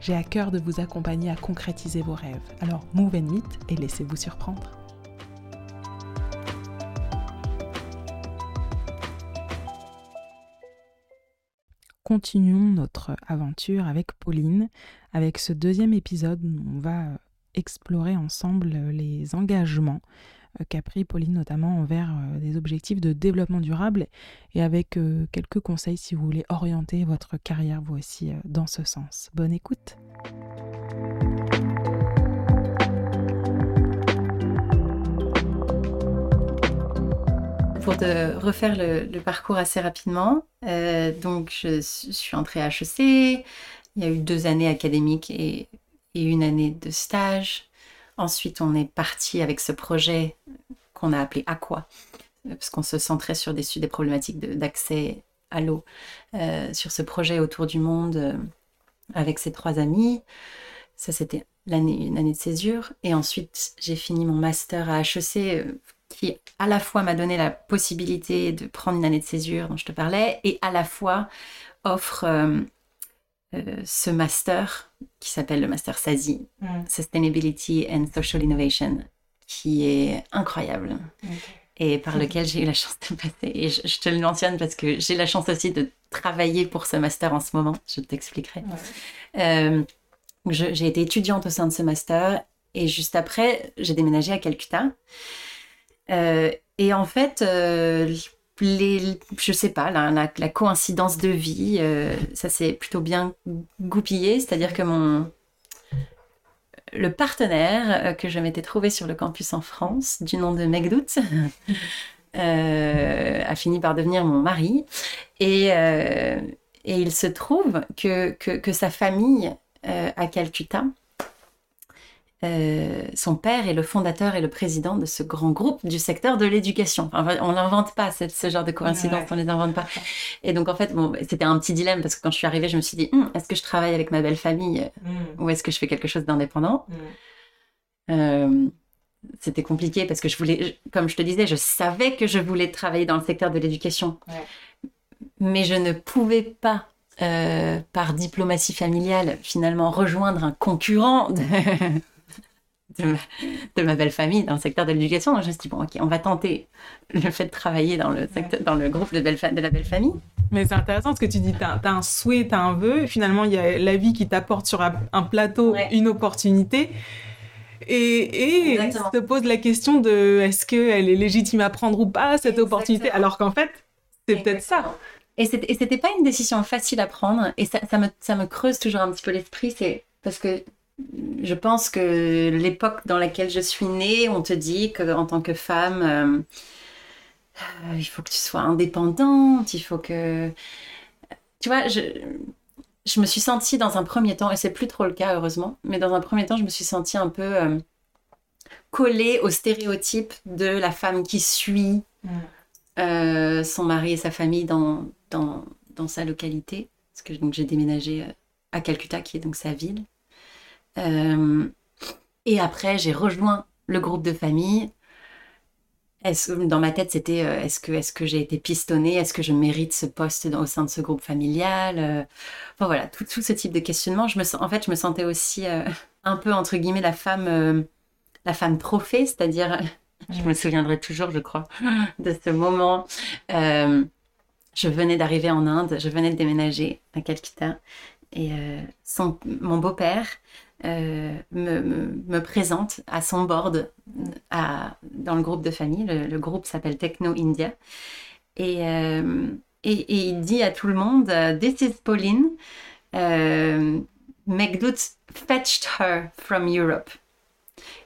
J'ai à cœur de vous accompagner à concrétiser vos rêves. Alors move and meet et laissez-vous surprendre. continuons notre aventure avec Pauline. Avec ce deuxième épisode, on va explorer ensemble les engagements qu'a pris Pauline notamment envers euh, des objectifs de développement durable et avec euh, quelques conseils si vous voulez orienter votre carrière vous aussi dans ce sens. Bonne écoute. pour refaire le, parcours assez rapidement, euh, donc je, suis entrée à HEC. Il y a eu deux années académiques et, une année de stage. Ensuite, on est parti avec ce projet qu'on a appelé Aqua, parce qu'on se centrait sur des, des problématiques d'accès à l'eau, euh, sur ce projet autour du monde euh, avec ses trois amis. Ça, c'était une année de césure. Et ensuite, j'ai fini mon master à HEC qui à la fois m'a donné la possibilité de prendre une année de césure dont je te parlais, et à la fois offre euh, ce master qui s'appelle le master SASI, mm. Sustainability and Social Innovation, qui est incroyable. Et par lequel j'ai eu la chance de passer. Et je, te le mentionne parce que j'ai la chance aussi de travailler pour ce master en ce moment. Je t'expliquerai. Euh, j'ai été étudiante au sein de ce master et juste après, j'ai déménagé à Calcutta. Euh, et en fait, les, je sais pas, la, coïncidence de vie, euh, ça s'est plutôt bien goupillé. C'est-à-dire que mon le partenaire que je m'étais trouvé sur le campus en France, du nom de Megdout, a fini par devenir mon mari. Et, et il se trouve que, que, que sa famille à Calcutta euh, son père est le fondateur et le président de ce grand groupe du secteur de l'éducation. on n'invente pas ce genre de coïncidence, on les invente pas. Et donc en fait, bon, c'était un petit dilemme parce que quand je suis arrivée, je me suis dit, hum, est-ce que je travaille avec ma belle famille hmm. ou est-ce que je fais quelque chose d'indépendant? Hmm. euh, C'était compliqué parce que je voulais, comme je te disais, je savais que je voulais travailler dans le secteur de l'éducation, mais je ne pouvais pas euh, par diplomatie familiale, finalement rejoindre un concurrent de ma, belle famille dans le secteur de l'éducation. Donc je me suis dit, bon, ok, on va tenter le fait de travailler dans le, secteur, dans le groupe de, de la belle famille. Mais c'est intéressant ce que tu dis, tu as, un souhait, tu as un vœu, finalement il y a la vie qui t'apporte sur un plateau une opportunité. Et, et se pose la question de est-ce qu'elle est légitime à prendre ou pas cette opportunité, alors qu'en fait, c'est peut-être ça. Et c'était pas une décision facile à prendre, et ça, ça, me, ça me creuse toujours un petit peu l'esprit, c'est parce que je pense que l'époque dans laquelle je suis née, on te dit qu'en tant que femme, euh, euh, il faut que tu sois indépendante, il faut que... Tu vois, je, je me suis sentie dans un premier temps, et c'est plus trop le cas heureusement, mais dans un premier temps, je me suis sentie un peu euh, collée au stéréotype de la femme qui suit mm. son mari et sa famille dans, dans, dans sa localité. Parce que j'ai déménagé à Calcutta, qui est donc sa ville. Euh, et après, j'ai rejoint le groupe de famille. Est-ce, dans ma tête, c'était euh, est-ce que, est-ce que j'ai été pistonnée? Est-ce que je mérite ce poste au sein de ce groupe familial? Euh, Enfin voilà, tout, tout, ce type de questionnement. Je me, en fait, je me sentais aussi un peu, entre guillemets, la femme, la femme trophée, c'est-à-dire, je me souviendrai toujours, je crois, de ce moment. je venais d'arriver en Inde, je venais de déménager à Calcutta. Et son, mon beau-père euh, me, me, présente à son board à, dans le groupe de famille. Le, groupe s'appelle Techno India. Et, euh, et, et, il dit à tout le monde This is Pauline. Uh, fetched her from Europe.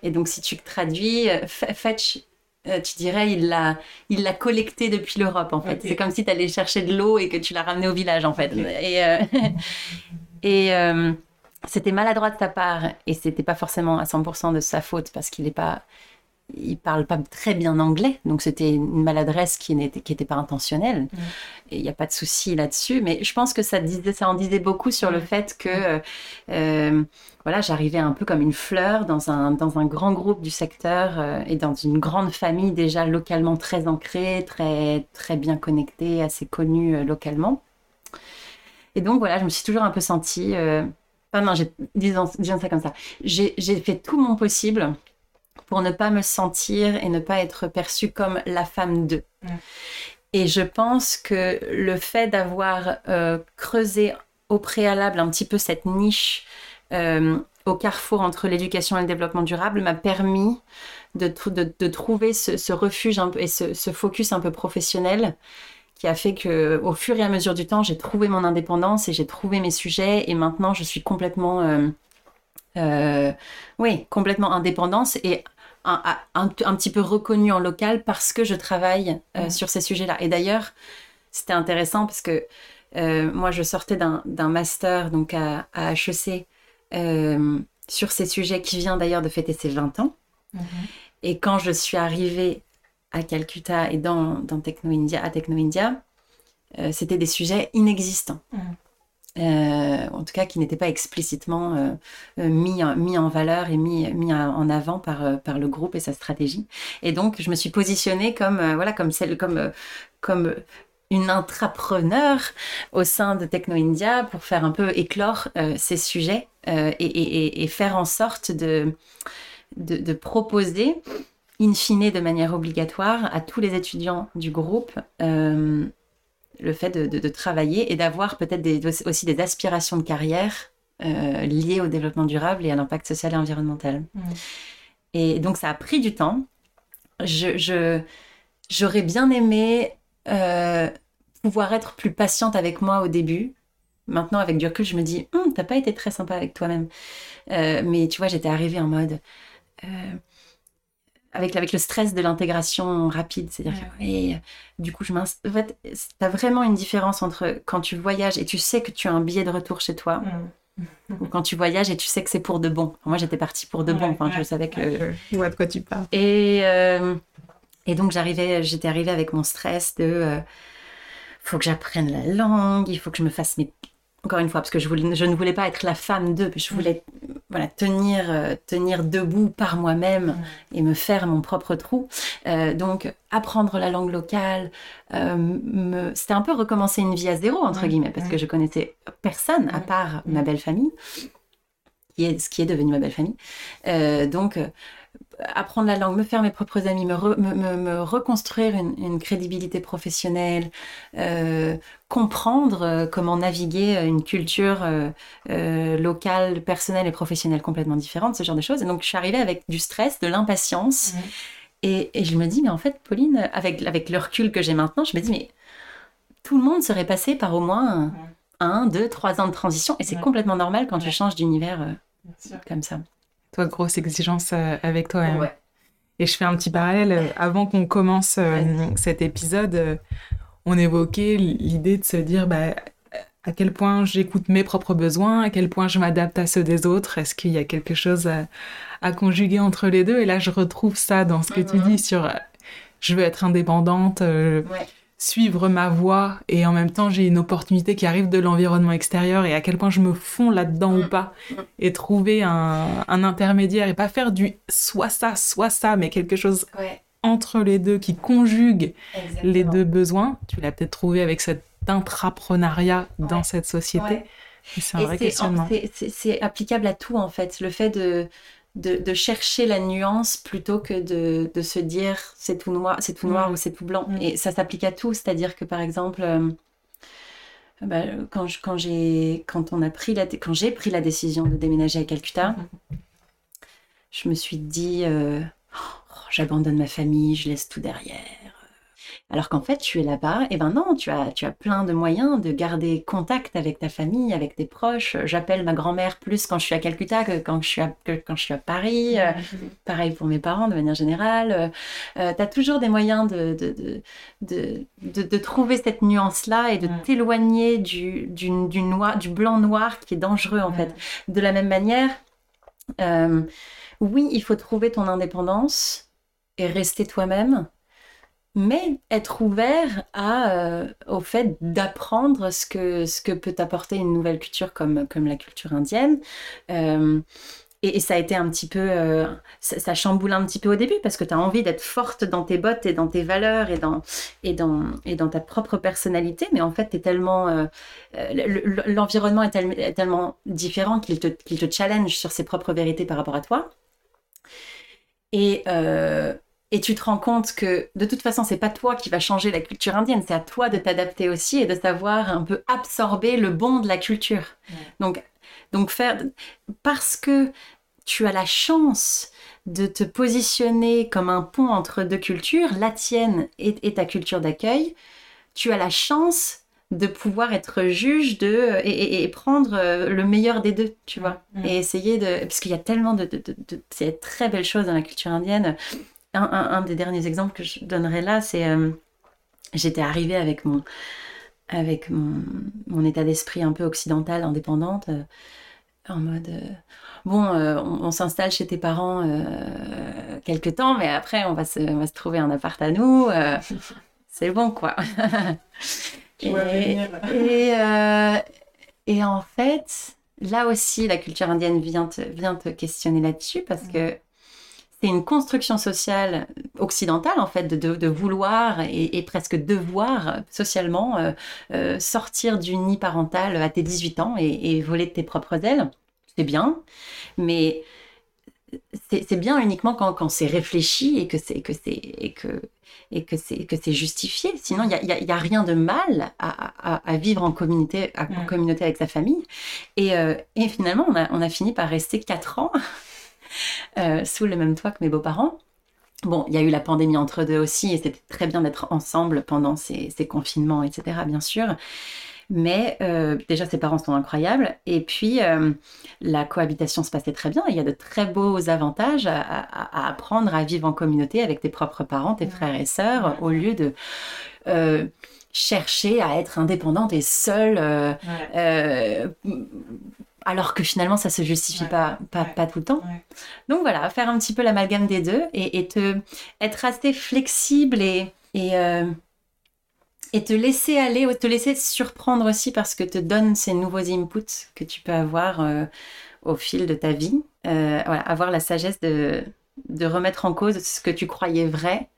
Et donc, si tu traduis, fetch, tu dirais, il l'a, il l'a collecté depuis l'Europe, en fait. C'est comme si tu allais chercher de l'eau et que tu l'as ramené au village, en fait. Et, et c'était maladroit de sa part et c'était pas forcément à 100% de sa faute parce qu'il est pas il parle pas très bien anglais, donc c'était une maladresse qui n'était qui était pas intentionnelle. Mm. Et il n'y a pas de souci là-dessus, mais je pense que ça disait, ça en disait beaucoup sur le mm. fait que euh, voilà, j'arrivais un peu comme une fleur dans un dans un grand groupe du secteur euh, et dans une grande famille déjà localement très ancrée, très très bien connectée, assez connue euh, localement. Et donc voilà, je me suis toujours un peu sentie Enfin, non, disons, disons ça comme ça. J'ai fait tout mon possible pour ne pas me sentir et ne pas être perçue comme la femme d'eux. Et je pense que le fait d'avoir euh, creusé au préalable un petit peu cette niche euh, au carrefour entre l'éducation et le développement durable m'a permis de, de, trouver ce, refuge un peu, et ce, ce, focus un peu professionnel qui a fait que au fur et à mesure du temps, j'ai trouvé mon indépendance et j'ai trouvé mes sujets et maintenant je suis complètement euh, euh, oui, complètement indépendante et un, un, petit peu reconnue en local parce que je travaille euh, sur ces sujets-là. Et d'ailleurs, c'était intéressant parce que moi, je sortais d'un master donc à, à HEC sur ces sujets qui vient d'ailleurs de fêter ses 20 ans. Mm-hmm. Et quand je suis arrivée à Calcutta et dans, dans Techno India, à Techno India, euh, c'était des sujets inexistants. Mm. Euh, en tout cas, qui n'étaient pas explicitement euh, mis, mis en valeur et mis, mis en avant par, par le groupe et sa stratégie. Et donc, je me suis positionnée comme, voilà, comme, celle, comme, comme une intrapreneur au sein de Techno India pour faire un peu éclore ces sujets et, et, et, faire en sorte de, de, de proposer in fine de manière obligatoire à tous les étudiants du groupe euh, le fait de, travailler et d'avoir peut-être aussi des aspirations de carrière euh, liées au développement durable et à l'impact social et environnemental. Mm. Et donc ça a pris du temps. Je, j'aurais bien aimé euh, pouvoir être plus patiente avec moi au début. Maintenant, avec du recul, je me dis, hum, t'as pas été très sympa avec toi-même. mais tu vois, j'étais arrivée en mode avec, avec le stress de l'intégration rapide. C'est-à-dire que, du coup, je en fait, tu as vraiment une différence entre quand tu voyages et tu sais que tu as un billet de retour chez toi. Mm. Ou quand tu voyages et tu sais que c'est pour de bon. Moi, j'étais partie pour de bon. Enfin, je savais que. Je vois de quoi tu parles. Et, euh, et donc, j'arrivais, j'étais arrivée avec mon stress de. Euh, faut que j'apprenne la langue, il faut que je me fasse mes encore une fois, parce que je, voulais, je ne voulais pas être la femme d'eux, je voulais voilà, tenir, euh, tenir debout par moi-même et me faire mon propre trou. Euh, donc, apprendre la langue locale, euh, c'était un peu recommencer une vie à zéro, entre guillemets, parce que je connaissais personne à part ma belle famille, qui est, ce qui est devenu ma belle famille. donc, apprendre la langue, me faire mes propres amis, me, me, reconstruire une, crédibilité professionnelle, euh, comprendre euh, comment naviguer une culture euh, locale, personnelle et professionnelle complètement différente, ce genre de choses. Et donc, je suis arrivée avec du stress, de l'impatience. Et, je me dis, mais en fait, Pauline, avec, avec le recul que j'ai maintenant, je me dis, mais tout le monde serait passé par au moins un, deux, trois ans de transition. Et c'est complètement normal quand tu changes d'univers comme ça toi, grosse exigence euh, avec toi-même. Et je fais un petit parallèle. Euh, avant qu'on commence euh, cet épisode, on évoquait l'idée de se dire bah, à quel point j'écoute mes propres besoins, à quel point je m'adapte à ceux des autres. Est-ce qu'il y a quelque chose à, conjuguer entre les deux? Et là, je retrouve ça dans ce que tu dis sur je veux être indépendante suivre ma voie et en même temps j'ai une opportunité qui arrive de l'environnement extérieur et à quel point je me fonds là-dedans ou pas et trouver un, intermédiaire et pas faire du soit ça, soit ça, mais quelque chose entre les deux qui conjugue les deux besoins. Tu l'as peut-être trouvé avec cet intrapreneuriat dans cette société. C'est un vrai questionnement. C'est applicable à tout en fait. Le fait de, de, chercher la nuance plutôt que de, se dire c'est tout noir, c'est tout noir ou c'est tout blanc. Et ça s'applique à tout, c'est-à-dire que par exemple, euh, bah, quand, quand j'ai quand on a pris la quand j'ai pris la décision de déménager à Calcutta, je me suis dit euh, oh, j'abandonne ma famille, je laisse tout derrière. Alors qu'en fait, tu es là-bas, et ben non, tu as, tu as plein de moyens de garder contact avec ta famille, avec tes proches. J'appelle ma grand-mère plus quand je suis à Calcutta que quand je suis à, quand je suis à Paris. Euh, pareil pour mes parents de manière générale. Euh, tu as toujours des moyens de, de, de, de, trouver cette nuance-là et de t'éloigner du, du, du, noir, du blanc-noir qui est dangereux en fait. De la même manière, euh, oui, il faut trouver ton indépendance et rester toi-même mais être ouvert euh, au fait d'apprendre ce que, ce que peut apporter une nouvelle culture comme, comme la culture indienne. Euh, et, ça a été un petit peu, euh, ça, chamboule un petit peu au début parce que tu as envie d'être forte dans tes bottes et dans tes valeurs et dans, et dans, et dans ta propre personnalité, mais en fait, es tellement, l'environnement est, tellement différent qu'il te, qu'il te challenge sur ses propres vérités par rapport à toi. Et, et tu te rends compte que de toute façon, c'est pas toi qui va changer la culture indienne, c'est à toi de t'adapter aussi et de savoir un peu absorber le bon de la culture. Donc, donc faire parce que tu as la chance de te positionner comme un pont entre deux cultures, la tienne et, ta culture d'accueil, tu as la chance de pouvoir être juge de et, prendre euh, le meilleur des deux, tu vois, et essayer de parce qu'il y a tellement de, de, de, de très belles choses dans la culture indienne un, des derniers exemples que je donnerai là, c'est euh, j'étais arrivée avec mon, avec mon, état d'esprit un peu occidental, indépendante, euh, en mode euh, bon, on, s'installe chez tes parents quelque temps, mais après on va se, va se trouver un appart à nous, c'est bon quoi. et, et, en fait, là aussi, la culture indienne vient te, vient te questionner là-dessus parce que c'est une construction sociale occidentale, en fait, de, vouloir et, presque devoir socialement euh, euh, sortir du nid parental à tes 18 ans et, voler de tes propres ailes. C'est bien, mais c'est bien uniquement quand, c'est réfléchi et que c'est que c'est et que et que c'est que c'est justifié. Sinon, il y a, rien de mal à, vivre en communauté, en communauté avec sa famille. Et, euh, et finalement, on a, on a, fini par rester quatre ans euh, sous le même toit que mes beaux-parents. Bon, il y a eu la pandémie entre deux aussi, et c'était très bien d'être ensemble pendant ces, confinements, etc., bien sûr. Mais euh, déjà, ses parents sont incroyables. Et puis, euh, la cohabitation se passait très bien. Il y a de très beaux avantages à, apprendre à vivre en communauté avec tes propres parents, tes frères et sœurs, au lieu de chercher à être indépendante et seule alors que finalement ça se justifie pas, pas, tout le temps. Donc voilà, faire un petit peu l'amalgame des deux et, te, être assez flexible et, et, euh, et te laisser aller, te laisser surprendre aussi parce que te donne ces nouveaux inputs que tu peux avoir euh, au fil de ta vie. Euh, voilà, avoir la sagesse de, de remettre en cause ce que tu croyais vrai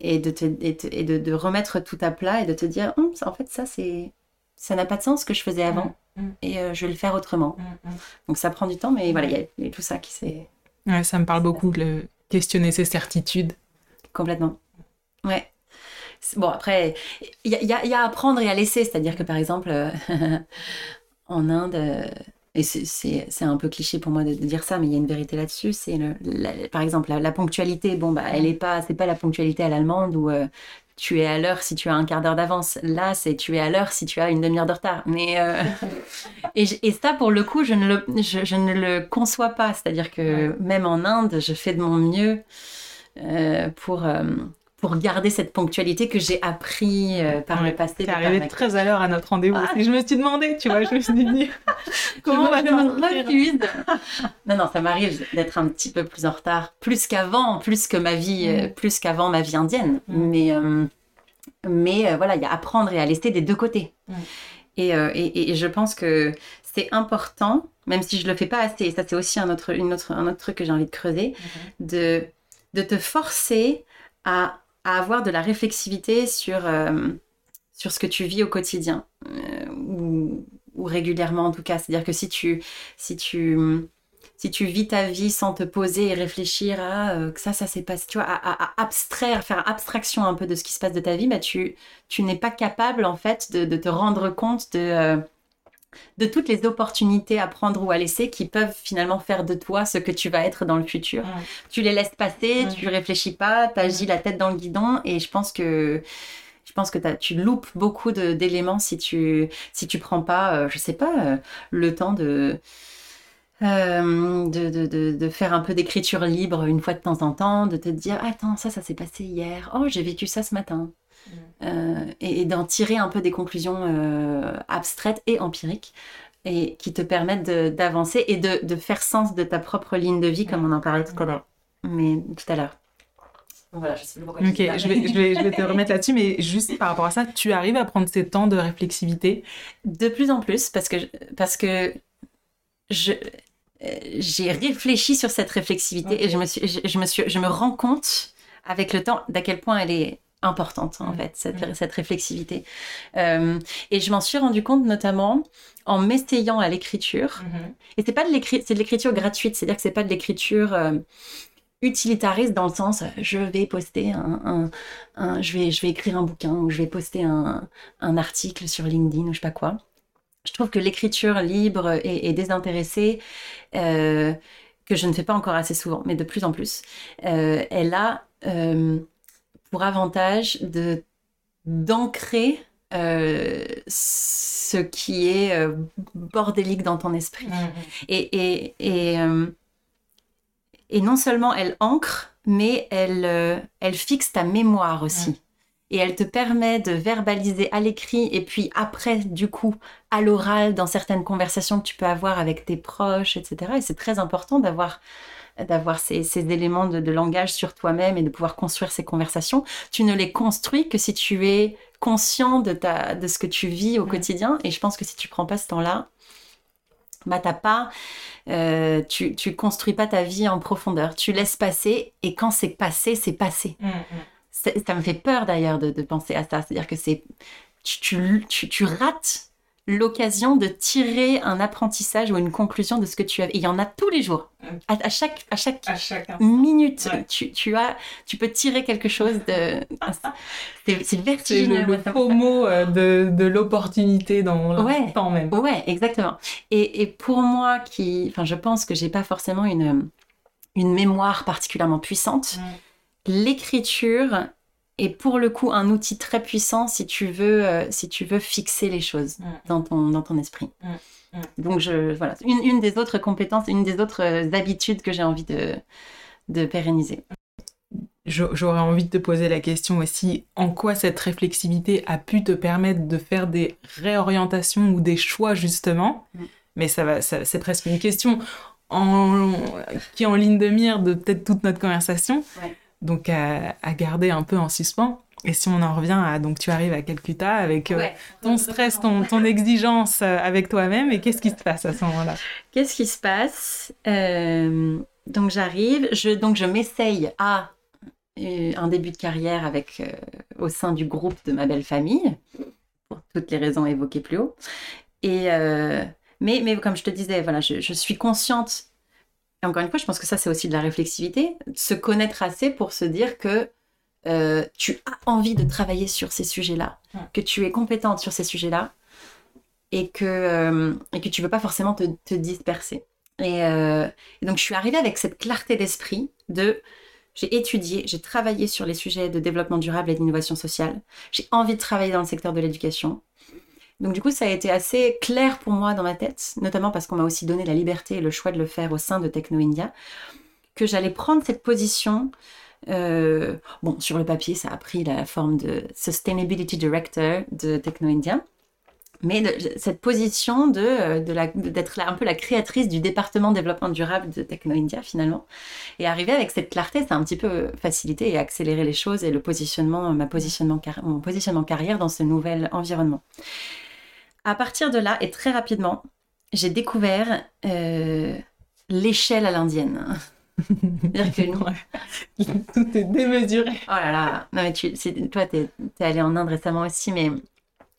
et, de, te, et, de, remettre tout à plat et de te dire, hum, en fait ça c'est ça n'a pas de sens ce que je faisais avant mm, mm. et euh, je vais le faire autrement. Mm, Donc ça prend du temps, mais voilà, il y, a tout ça qui s'est. Ouais, ça me parle beaucoup de questionner ses certitudes. Complètement. Ouais. Bon, après, il y, a à apprendre et à laisser. C'est-à-dire que par exemple, euh, en Inde, euh, et c'est un peu cliché pour moi de, dire ça, mais il y a une vérité là-dessus. C'est par exemple la, ponctualité. Bon, bah, elle est pas, c'est pas la ponctualité à l'allemande où tu es à l'heure si tu as un quart d'heure d'avance. Là, c'est tu es à l'heure si tu as une demi-heure de retard. Mais euh, et, ça, pour le coup, je ne le, je, ne le conçois pas. C'est-à-dire que même en Inde, je fais de mon mieux euh, pour euh, pour garder cette ponctualité que j'ai appris par le passé. T'es arrivé très à l'heure à notre rendez-vous. Ah. je me suis demandé, tu vois, je me suis dit comment on va me Non, non, ça m'arrive d'être un petit peu plus en retard, plus qu'avant, plus que ma vie, mm. plus qu'avant ma vie indienne. Mm. Mais mais voilà, il y a apprendre et à laisser des deux côtés. Mm. Et, et, et, je pense que c'est important, même si je le fais pas assez, et ça c'est aussi un autre, une autre, un autre truc que j'ai envie de creuser, mm-hmm. de, de te forcer à à avoir de la réflexivité sur, euh, sur ce que tu vis au quotidien, euh, ou, régulièrement en tout cas. C'est-à-dire que si tu, si, tu, si tu vis ta vie sans te poser et réfléchir à euh, que ça, ça s'est passé, tu vois, à, abstraire, faire abstraction un peu de ce qui se passe de ta vie, bah tu, tu n'es pas capable en fait de, de te rendre compte de de toutes les opportunités à prendre ou à laisser qui peuvent finalement faire de toi ce que tu vas être dans le futur. Tu les laisses passer, tu réfléchis pas, tu agis la tête dans le guidon et je pense que je pense que tu loupes beaucoup d'éléments si tu si tu prends pas, euh, je sais pas, euh, le temps de, euh, de, de, de, faire un peu d'écriture libre une fois de temps en temps, de te dire attends ça ça s'est passé hier, oh j'ai vécu ça ce matin, mm. et, d'en tirer un peu des conclusions abstraites et empiriques et qui te permettent d'avancer et de, faire sens de ta propre ligne de vie comme on en parlait tout à l'heure. Mais tout à l'heure. Voilà, je sais pas pourquoi. Ok, je, vais, je, vais, je vais te remettre là-dessus, mais juste par rapport à ça, tu arrives à prendre ces temps de réflexivité? De plus en plus, parce que, parce que je, j'ai réfléchi sur cette réflexivité et je me, suis, je, me suis, je me rends compte avec le temps d'à quel point elle est importante en mm. fait cette, mm. cette réflexivité euh, et je m'en suis rendu compte notamment en m'essayant à l'écriture mm-hmm. et c'est pas de l'écriture c'est de l'écriture gratuite c'est à dire que c'est pas de l'écriture euh, utilitariste dans le sens je vais poster un, je vais je vais écrire un bouquin ou je vais poster un, un, article sur LinkedIn ou je sais pas quoi je trouve que l'écriture libre et, désintéressée euh, que je ne fais pas encore assez souvent mais de plus en plus euh, elle a euh, pour avantage de d'ancrer ce qui est bordélique dans ton esprit mmh, mmh. et, et, et et non seulement elle ancre, mais elle, euh, elle fixe ta mémoire aussi. Et elle te permet de verbaliser à l'écrit et puis après, du coup, à l'oral, dans certaines conversations que tu peux avoir avec tes proches, etc. Et c'est très important d'avoir d'avoir ces, ces, éléments de, de langage sur toi-même et de pouvoir construire ces conversations. Tu ne les construis que si tu es conscient de, ta, de ce que tu vis au quotidien. Et je pense que si tu prends pas ce temps-là, bah t'as pas, euh, tu, tu construis pas ta vie en profondeur. Tu laisses passer et quand c'est passé, c'est passé. Mm, mm. Ça me fait peur d'ailleurs de, de, penser à ça. C'est-à-dire que c'est tu, tu, tu, rates l'occasion de tirer un apprentissage ou une conclusion de ce que tu as. Et il y en a tous les jours. À, chaque, à chaque, minute, tu, tu, as, tu peux tirer quelque chose de. C'est vertigineux. C'est le, le faux mot euh, de, de l'opportunité dans l'instant même. Ouais, exactement. Et, et, pour moi, qui, enfin, je pense que j'ai pas forcément une, une mémoire particulièrement puissante. L'écriture et pour le coup un outil très puissant si tu veux, euh, si tu veux fixer les choses mm. dans, ton, dans ton esprit. Mm. Mm. Donc je, voilà, une, une, des autres compétences, une des autres euh, habitudes que j'ai envie de, de pérenniser. J'aurais envie de te poser la question aussi, en quoi cette réflexivité a pu te permettre de faire des réorientations ou des choix justement? Mais ça va, c'est presque une question en, qui est en ligne de mire de peut-être toute notre conversation. Ouais donc à, garder un peu en suspens. Et si on en revient à, donc tu arrives à Calcutta avec euh, ton stress, ton, ton exigence euh, avec toi-même, et qu'est-ce qui se passe à ce moment-là? Qu'est-ce qui se passe? Euh, Donc j'arrive, je, donc je m'essaye à un début de carrière avec, au sein du groupe de ma belle famille, pour toutes les raisons évoquées plus haut. Et, mais, mais comme je te disais, voilà, je, je suis consciente et encore une fois, je pense que ça, c'est aussi de la réflexivité, se connaître assez pour se dire que euh, tu as envie de travailler sur ces sujets-là, que tu es compétente sur ces sujets-là, et que, euh, et que tu veux pas forcément te, te disperser. Et, euh, et, donc, je suis arrivée avec cette clarté d'esprit de j'ai étudié, j'ai travaillé sur les sujets de développement durable et d'innovation sociale. J'ai envie de travailler dans le secteur de l'éducation. Donc du coup, ça a été assez clair pour moi dans ma tête, notamment parce qu'on m'a aussi donné la liberté et le choix de le faire au sein de Techno India, que j'allais prendre cette position. Euh, bon, sur le papier, ça a pris la forme de Sustainability Director de Techno India, mais cette position euh, d'être un peu la créatrice du département développement durable de Techno India finalement, et arriver avec cette clarté, ça a un petit peu facilité et accéléré les choses et le positionnement, ma positionnement, mon positionnement carrière dans ce nouvel environnement. À partir de là, et très rapidement, j'ai découvert euh, l'échelle à l'indienne. C'est-à-dire que nous... Tout est démesuré. Oh là là. Non, mais tu, toi, tu es, allé en Inde récemment aussi, mais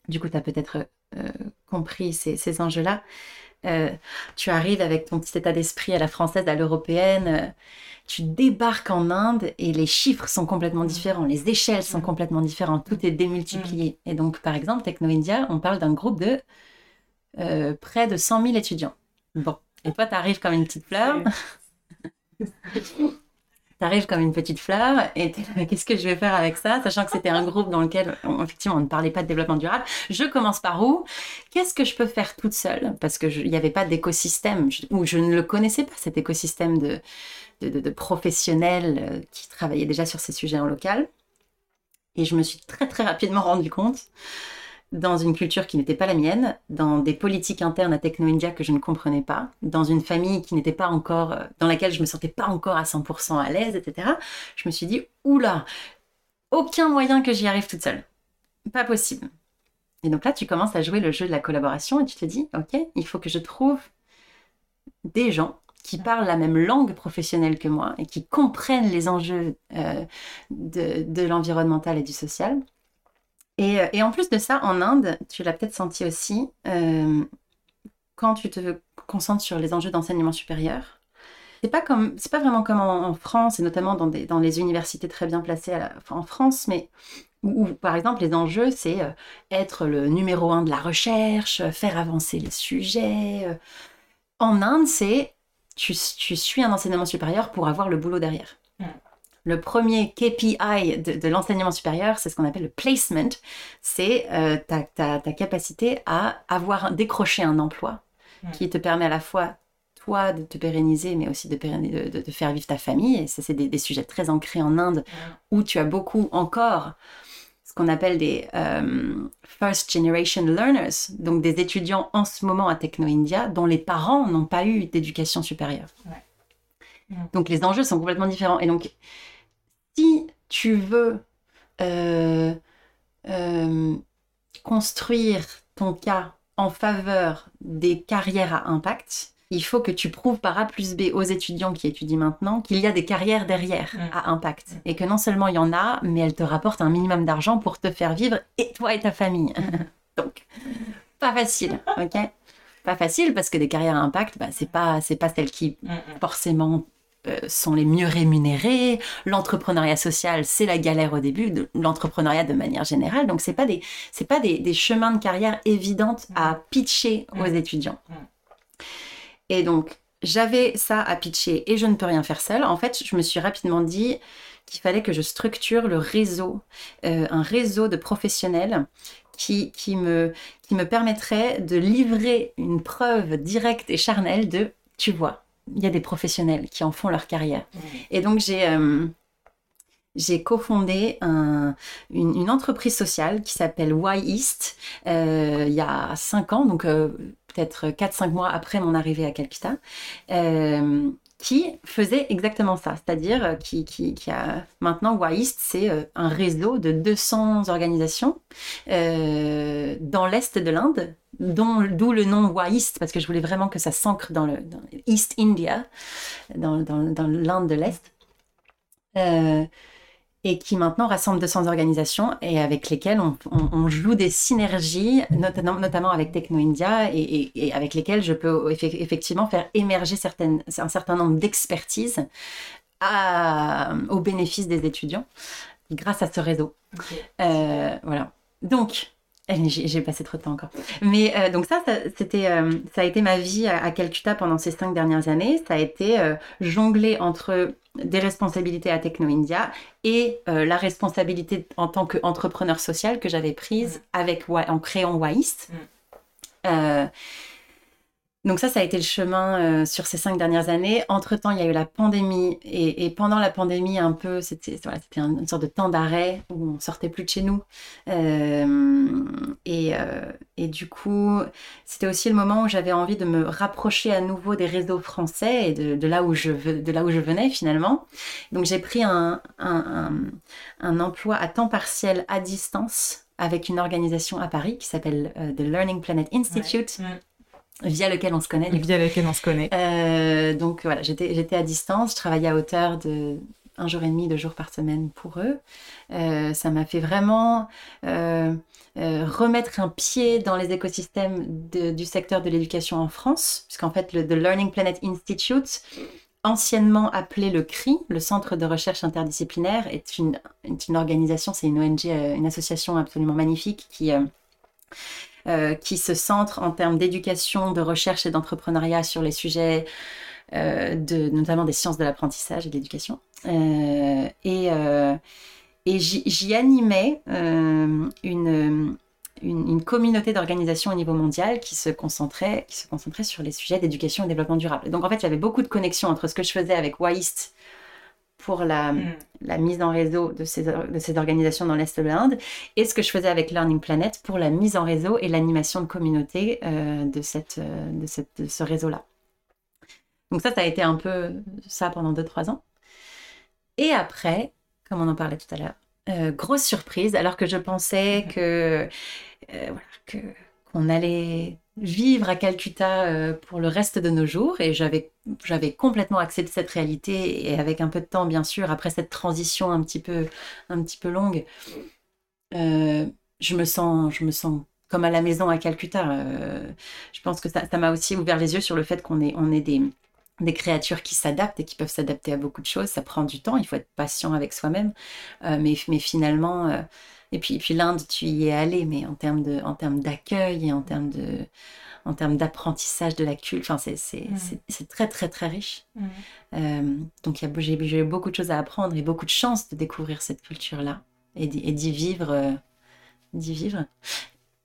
du coup, tu as peut-être euh, compris ces, ces enjeux-là. Euh, tu arrives avec ton petit état d'esprit à la française, à l'européenne tu débarques en Inde et les chiffres sont complètement différents, les échelles sont complètement différentes, tout est démultiplié. Et donc, par exemple, Techno India, on parle d'un groupe de euh, près de 100 000 étudiants. Bon, et toi, tu arrives comme une petite fleur. T'arrives comme une petite fleur et qu'est-ce que je vais faire avec ça? Sachant que c'était un groupe dans lequel, effectivement, on ne parlait pas de développement durable. Je commence par où? Qu'est-ce que je peux faire toute seule? Parce qu'il n'y avait pas d'écosystème, ou je ne le connaissais pas, cet écosystème de, de, professionnels euh, qui travaillaient déjà sur ces sujets en local. Et je me suis très très rapidement rendu compte dans une culture qui n'était pas la mienne, dans des politiques internes à Techno India que je ne comprenais pas, dans une famille qui n'était pas encore, euh, dans laquelle je me sentais pas encore à 100% à l'aise, etc. Je me suis dit, oula, aucun moyen que j'y arrive toute seule. Pas possible. Et donc là, tu commences à jouer le jeu de la collaboration et tu te dis, ok, il faut que je trouve des gens qui parlent la même langue professionnelle que moi et qui comprennent les enjeux euh, de, de l'environnemental et du social euh, et, en plus de ça, en Inde, tu l'as peut-être senti aussi, euh, quand tu te concentres sur les enjeux d'enseignement supérieur, c'est pas comme, c'est pas vraiment comme en, France et notamment dans, les universités très bien placées en France, mais où, par exemple les enjeux c'est euh, être le numéro un de la recherche, faire avancer les sujets. En Inde, c'est tu, tu suis un enseignement supérieur pour avoir le boulot derrière. Le premier KPI de, l'enseignement supérieur, c'est ce qu'on appelle le placement. C'est euh, ta, capacité à avoir décroché un emploi qui te permet à la fois toi de te pérenniser, mais aussi de, de, faire vivre ta famille. Et ça, c'est des, sujets très ancrés en Inde, où tu as beaucoup encore ce qu'on appelle des euh, first generation learners, donc des étudiants en ce moment à Techno India dont les parents n'ont pas eu d'éducation supérieure. Donc les enjeux sont complètement différents. Et donc si tu veux euh, euh, construire ton cas en faveur des carrières à impact, il faut que tu prouves par A plus B aux étudiants qui étudient maintenant qu'il y a des carrières derrière mm. à impact. Mm. Et que non seulement il y en a, mais elles te rapportent un minimum d'argent pour te faire vivre et toi et ta famille. Mm. Donc, pas facile, ok? Pas facile parce que des carrières à impact, bah, c'est pas, pas celles qui forcément sont les mieux rémunérés. L'entrepreneuriat social, c'est la galère au début, l'entrepreneuriat de manière générale. Donc, c'est pas des, c'est pas des, chemins de carrière évidentes à pitcher aux étudiants. Et donc, j'avais ça à pitcher et je ne peux rien faire seule. En fait, je me suis rapidement dit qu'il fallait que je structure le réseau, euh, un réseau de professionnels qui, qui, me, qui me permettrait de livrer une preuve directe et charnelle de, tu vois, il y a des professionnels qui en font leur carrière. Et donc, j'ai euh, j'ai cofondé un, une, entreprise sociale qui s'appelle Y East euh, il y a cinq ans, donc euh, peut-être 4-5 mois après mon arrivée à Calcutta, qui faisait exactement ça, c'est-à-dire qui, qui, qui, a maintenant East, c'est un réseau de 200 organisations dans l'est de l'Inde d'où le nom Waist, parce que je voulais vraiment que ça s'ancre dans le East India, dans, dans, l'Inde de l'Est, euh, et qui maintenant rassemble 200 organisations et avec lesquelles on, joue des synergies, notamment, notamment avec Techno India, et, avec lesquelles je peux effectivement faire émerger certaines, un certain nombre d'expertises au bénéfice des étudiants grâce à ce réseau. Euh, voilà. Donc, eh, j'ai passé trop de temps encore. Mais euh, donc ça, ça c'était, euh, ça a été ma vie à, Calcutta pendant ces cinq dernières années. Ça a été euh, jongler entre des responsabilités à Techno India et la responsabilité en tant qu'entrepreneur social que j'avais prise mm. avec en créant Waist. Mm. Donc ça, ça a été le chemin euh, sur ces cinq dernières années. Entre-temps, il y a eu la pandémie. Et, pendant la pandémie, un peu, c'était voilà, une sorte de temps d'arrêt où on sortait plus de chez nous. Euh, et, euh, et, du coup, c'était aussi le moment où j'avais envie de me rapprocher à nouveau des réseaux français et de, de, là, où je, de là où je venais finalement. Donc j'ai pris un, un, un, emploi à temps partiel à distance avec une organisation à Paris qui s'appelle The Learning Planet Institute via lequel on se connaît. Via lequel on se connaît. Euh, donc voilà, j'étais à distance, je travaillais à hauteur de un jour et demi, deux jours par semaine pour eux. Euh, ça m'a fait vraiment euh, remettre un pied dans les écosystèmes du secteur de l'éducation en France, puisqu'en fait, le The Learning Planet Institute, anciennement appelé le CRI, le Centre de recherche interdisciplinaire, est une, est une organisation, c'est une ONG, une association absolument magnifique qui euh, qui se centre en termes d'éducation, de recherche et d'entrepreneuriat sur les sujets de, notamment des sciences de l'apprentissage et de l'éducation. et et j'y animais une, une, communauté d'organisations au niveau mondial qui se, concentrait, qui se concentrait sur les sujets d'éducation et développement durable. Donc en fait, j'avais beaucoup de connexions entre ce que je faisais avec WAIST pour la, mm. la, mise en réseau de ces, de ces organisations dans l'Est de l'Inde et ce que je faisais avec Learning Planet pour la mise en réseau et l'animation de communauté euh, de, cette, euh, de, cette, ce réseau-là. Donc ça, ça a été un peu ça pendant 2-3 ans. Et après, comme on en parlait tout à l'heure, euh, grosse surprise, alors que je pensais mm. que, voilà, que qu'on allait vivre à Calcutta euh, pour le reste de nos jours. Et j'avais j'avais complètement accepté cette réalité et avec un peu de temps bien sûr après cette transition un petit peu un petit peu longue euh, je me sens je me sens comme à la maison à Calcutta. Euh, je pense que ça m'a aussi ouvert les yeux sur le fait qu'on est on est des des créatures qui s'adaptent et qui peuvent s'adapter à beaucoup de choses. Ça prend du temps il faut être patient avec soi-même. Mais mais finalement et puis, puis l'Inde, tu y es allé, mais en termes de, en termes d'accueil et en termes de, en termes d'apprentissage de la culture, enfin, c'est, c'est, très, très, très riche. Euh, donc, j'ai, j'ai beaucoup de choses à apprendre et beaucoup de chance de découvrir cette culture-là et d'y, vivre, euh, d'y vivre.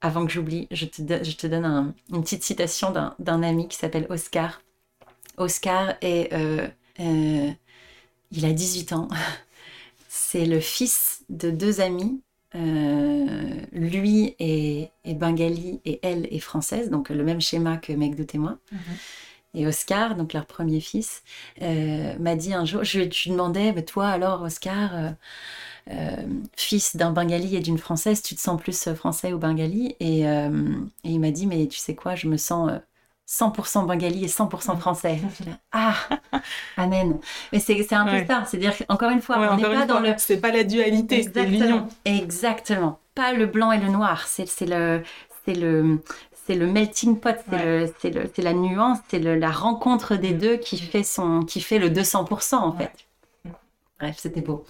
Avant que j'oublie, je te, je te donne une petite citation d'un, d'un ami qui s'appelle Oscar. Oscar est, euh, il a 18 ans. C'est le fils de deux amis euh, lui est, bengali et elle est française, donc le même schéma que Megdout et moi. Mhm. Et Oscar, donc leur premier fils, euh, m'a dit un jour, je, lui demandais, toi alors Oscar, euh, fils d'un bengali et d'une française, tu te sens plus français ou bengali? Et, et il m'a dit, mais tu sais quoi, je me sens 100% bengali et 100% mm. français. ah, amen. Mais c'est un peu ça. C'est-à-dire encore une fois, on n'est pas dans le. C'est pas la dualité, c'est l'union. Exactement. Pas le blanc et le noir. C'est le. C'est le. C'est le melting pot, c'est la nuance, c'est la rencontre des deux qui fait, son, qui fait le 200% en fait. Bref, c'était beau.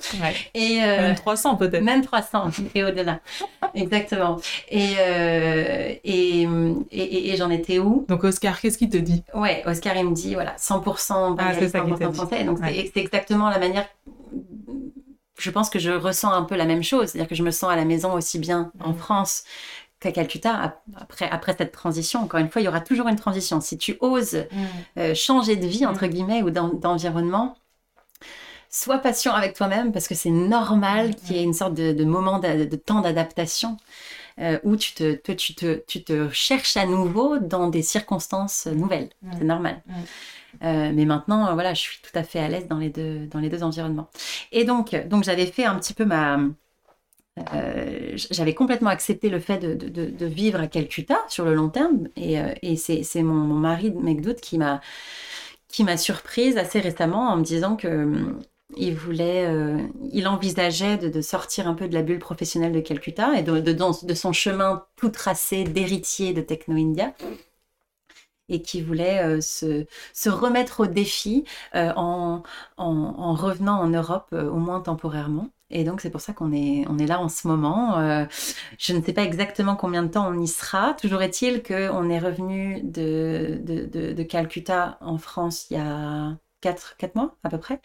Et euh, même 300 peut-être. Même 300 et au-delà. Exactement. Et, euh, et, et, j'en étais où? Donc Oscar, qu'est-ce qu'il te dit? Ouais, Oscar il me dit voilà 100% ah, 100% français. Donc c'est exactement la manière. Je pense que je ressens un peu la même chose, c'est-à-dire que je me sens à la maison aussi bien en. France qu'à Calcutta, après, après cette transition, encore une fois, il y aura toujours une transition. Si tu oses mm. euh, changer de vie, entre mm. guillemets, ou d'environnement, sois patient avec toi-même parce que c'est normal qu'il y ait une sorte de, moment de, temps d'adaptation euh, où tu te, tu, te, tu te cherches à nouveau dans des circonstances nouvelles. C'est normal. Euh, mais maintenant, voilà, je suis tout à fait à l'aise dans les deux, dans les deux environnements. Et donc, donc j'avais fait un petit peu ma, euh, j'avais complètement accepté le fait de, de, vivre à Calcutta sur le long terme. Et, et c'est, mon, mon, mari, Megdout, qui m'a, qui m'a surprise assez récemment en me disant que il voulait, euh, il envisageait de, sortir un peu de la bulle professionnelle de Calcutta et de, de, son chemin tout tracé d'héritier de Techno India et qui voulait euh, se, se, remettre au défi euh, en, en, revenant en Europe, au moins temporairement. Et donc c'est pour ça qu'on est, on est là en ce moment. je ne sais pas exactement combien de temps on y sera. Toujours est-il qu'on est revenu de, de, de, Calcutta en France il y a 4, 4 mois à peu près.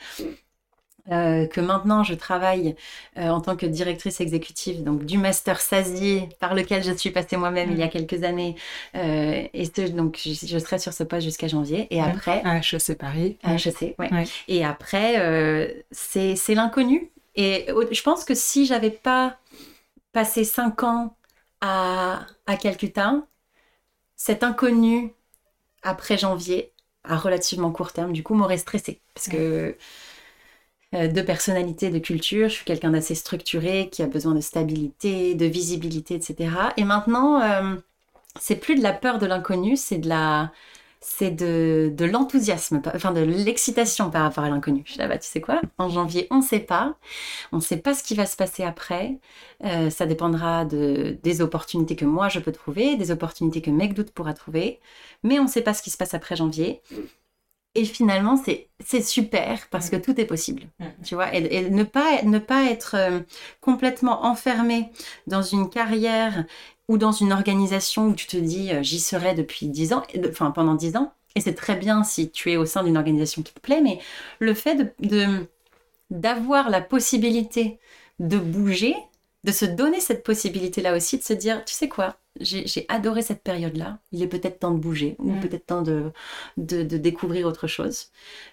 Euh, que maintenant je travaille euh, en tant que directrice exécutive donc du master SASI par lequel je suis passée moi-même il y a mm. quelques années euh, et donc je, serai sur ce poste jusqu'à janvier et après à HEC Paris. À HEC ouais. et après c'est c'est l'inconnu. Et je pense que si j'avais pas passé cinq ans à à Calcutta cet inconnu après janvier à relativement court terme du coup m'aurait stressé parce que euh, de personnalité, de culture. Je suis quelqu'un d'assez structuré, qui a besoin de stabilité, de visibilité, etc. Et maintenant, euh, c'est plus de la peur de l'inconnu, c'est de la c'est de, de l'enthousiasme, enfin de l'excitation par rapport à l'inconnu. Je suis là, bah, tu sais quoi? En janvier, on ne sait pas. On ne sait pas ce qui va se passer après. Euh, ça dépendra de, des opportunités que moi je peux trouver, des opportunités que Megdout pourra trouver. Mais on ne sait pas ce qui se passe après janvier. Et finalement, c'est super parce que mm. tout est possible, mm. tu vois. Et, ne, pas, ne pas être euh, complètement enfermé dans une carrière ou dans une organisation où tu te dis euh, j'y serai depuis dix ans, enfin pendant dix ans, et c'est très bien si tu es au sein d'une organisation qui te plaît, mais le fait de d'avoir la possibilité de bouger, de se donner cette possibilité-là aussi, de se dire, tu sais quoi, j'ai adoré cette période-là, il est peut-être temps de bouger, ou mm. peut-être temps de, de, découvrir autre chose.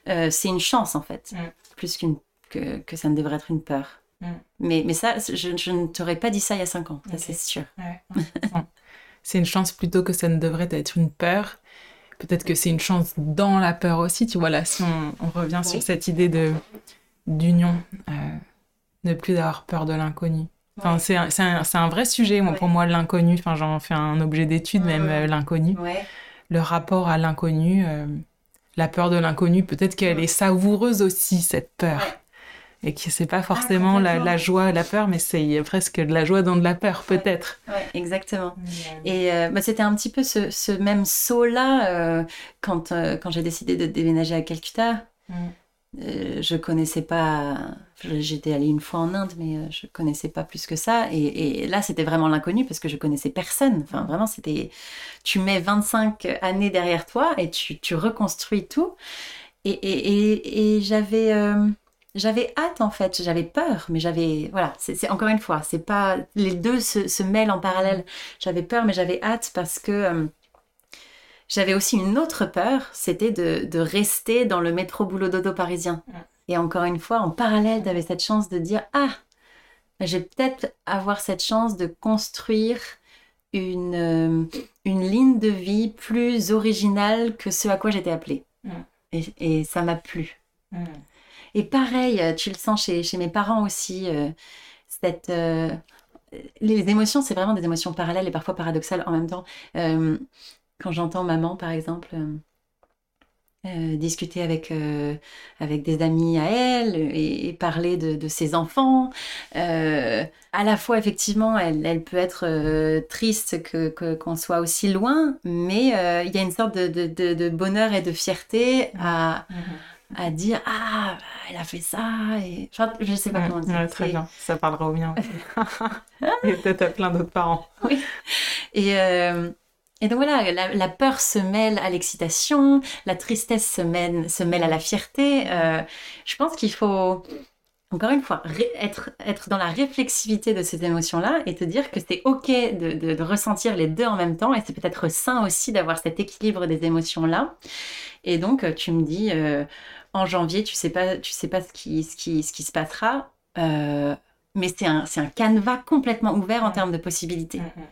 Euh, c'est une chance, en fait, mm. plus qu'une que, que, ça ne devrait être une peur. Mm. Mais, mais ça, je, je ne t'aurais pas dit ça il y a cinq ans, ça c'est sûr. c'est une chance plutôt que ça ne devrait être une peur. Peut-être que c'est une chance dans la peur aussi, tu vois, là, si on, revient sur cette idée de d'union, euh, ne plus avoir peur de l'inconnu. Enfin, c'est un, un, un, vrai sujet pour moi, l'inconnu. Enfin, j'en fais un objet d'étude, même euh, l'inconnu. Le rapport à l'inconnu, euh, la peur de l'inconnu, peut-être qu'elle est savoureuse aussi, cette peur. Et que c'est pas ah, forcément la, la, joie, la peur, mais c'est presque de la joie dans de la peur, peut-être. Ouais, exactement. Et euh, bah, c'était un petit peu ce, ce même saut-là quand, quand j'ai décidé de déménager à Calcutta. Mm. Euh, je connaissais pas. J'étais allée une fois en Inde, mais euh, je connaissais pas plus que ça. Et, là, c'était vraiment l'inconnu parce que je connaissais personne. Enfin, vraiment, c'était. Tu mets 25 années derrière toi et tu, reconstruis tout. Et, et j'avais. Euh, j'avais hâte en fait, j'avais peur, mais j'avais voilà, c'est encore une fois, c'est pas les deux se, mêlent en parallèle. J'avais peur, mais j'avais hâte parce que j'avais aussi une autre peur, c'était de, rester dans le métro boulot dodo parisien. Et encore une fois, en parallèle, j'avais cette chance de dire ah, je vais peut-être avoir cette chance de construire une, euh, une ligne de vie plus originale que ce à quoi j'étais appelée. Et, ça m'a plu. Et pareil, tu le sens chez, chez mes parents aussi, euh, cette, euh, les émotions, c'est vraiment des émotions parallèles et parfois paradoxales en même temps. Quand j'entends maman, par exemple, euh, euh, discuter avec, euh, avec des amis à elle et, parler de, ses enfants. à la fois, effectivement, elle, elle peut être triste que, qu'on soit aussi loin, mais il y a une sorte de, de, bonheur et de fierté à, à dire Ah, elle a fait ça. Et... Enfin, je ne sais pas comment dire. très bien, ça parlera au mien et peut-être à plein d'autres parents. Oui. Et, et donc voilà, la, peur se mêle à l'excitation, la tristesse se mêle, se mêle à la fierté. Euh, je pense qu'il faut, encore une fois, être, être dans la réflexivité de ces émotions-là et te dire que c'est OK de, de, ressentir les deux en même temps et c'est peut-être sain aussi d'avoir cet équilibre des émotions-là. Et donc, tu me dis, euh, en janvier, tu sais pas, tu sais pas ce qui, ce qui, ce qui se passera. Euh, mais c'est un, un canevas complètement ouvert en termes de possibilités. Mm.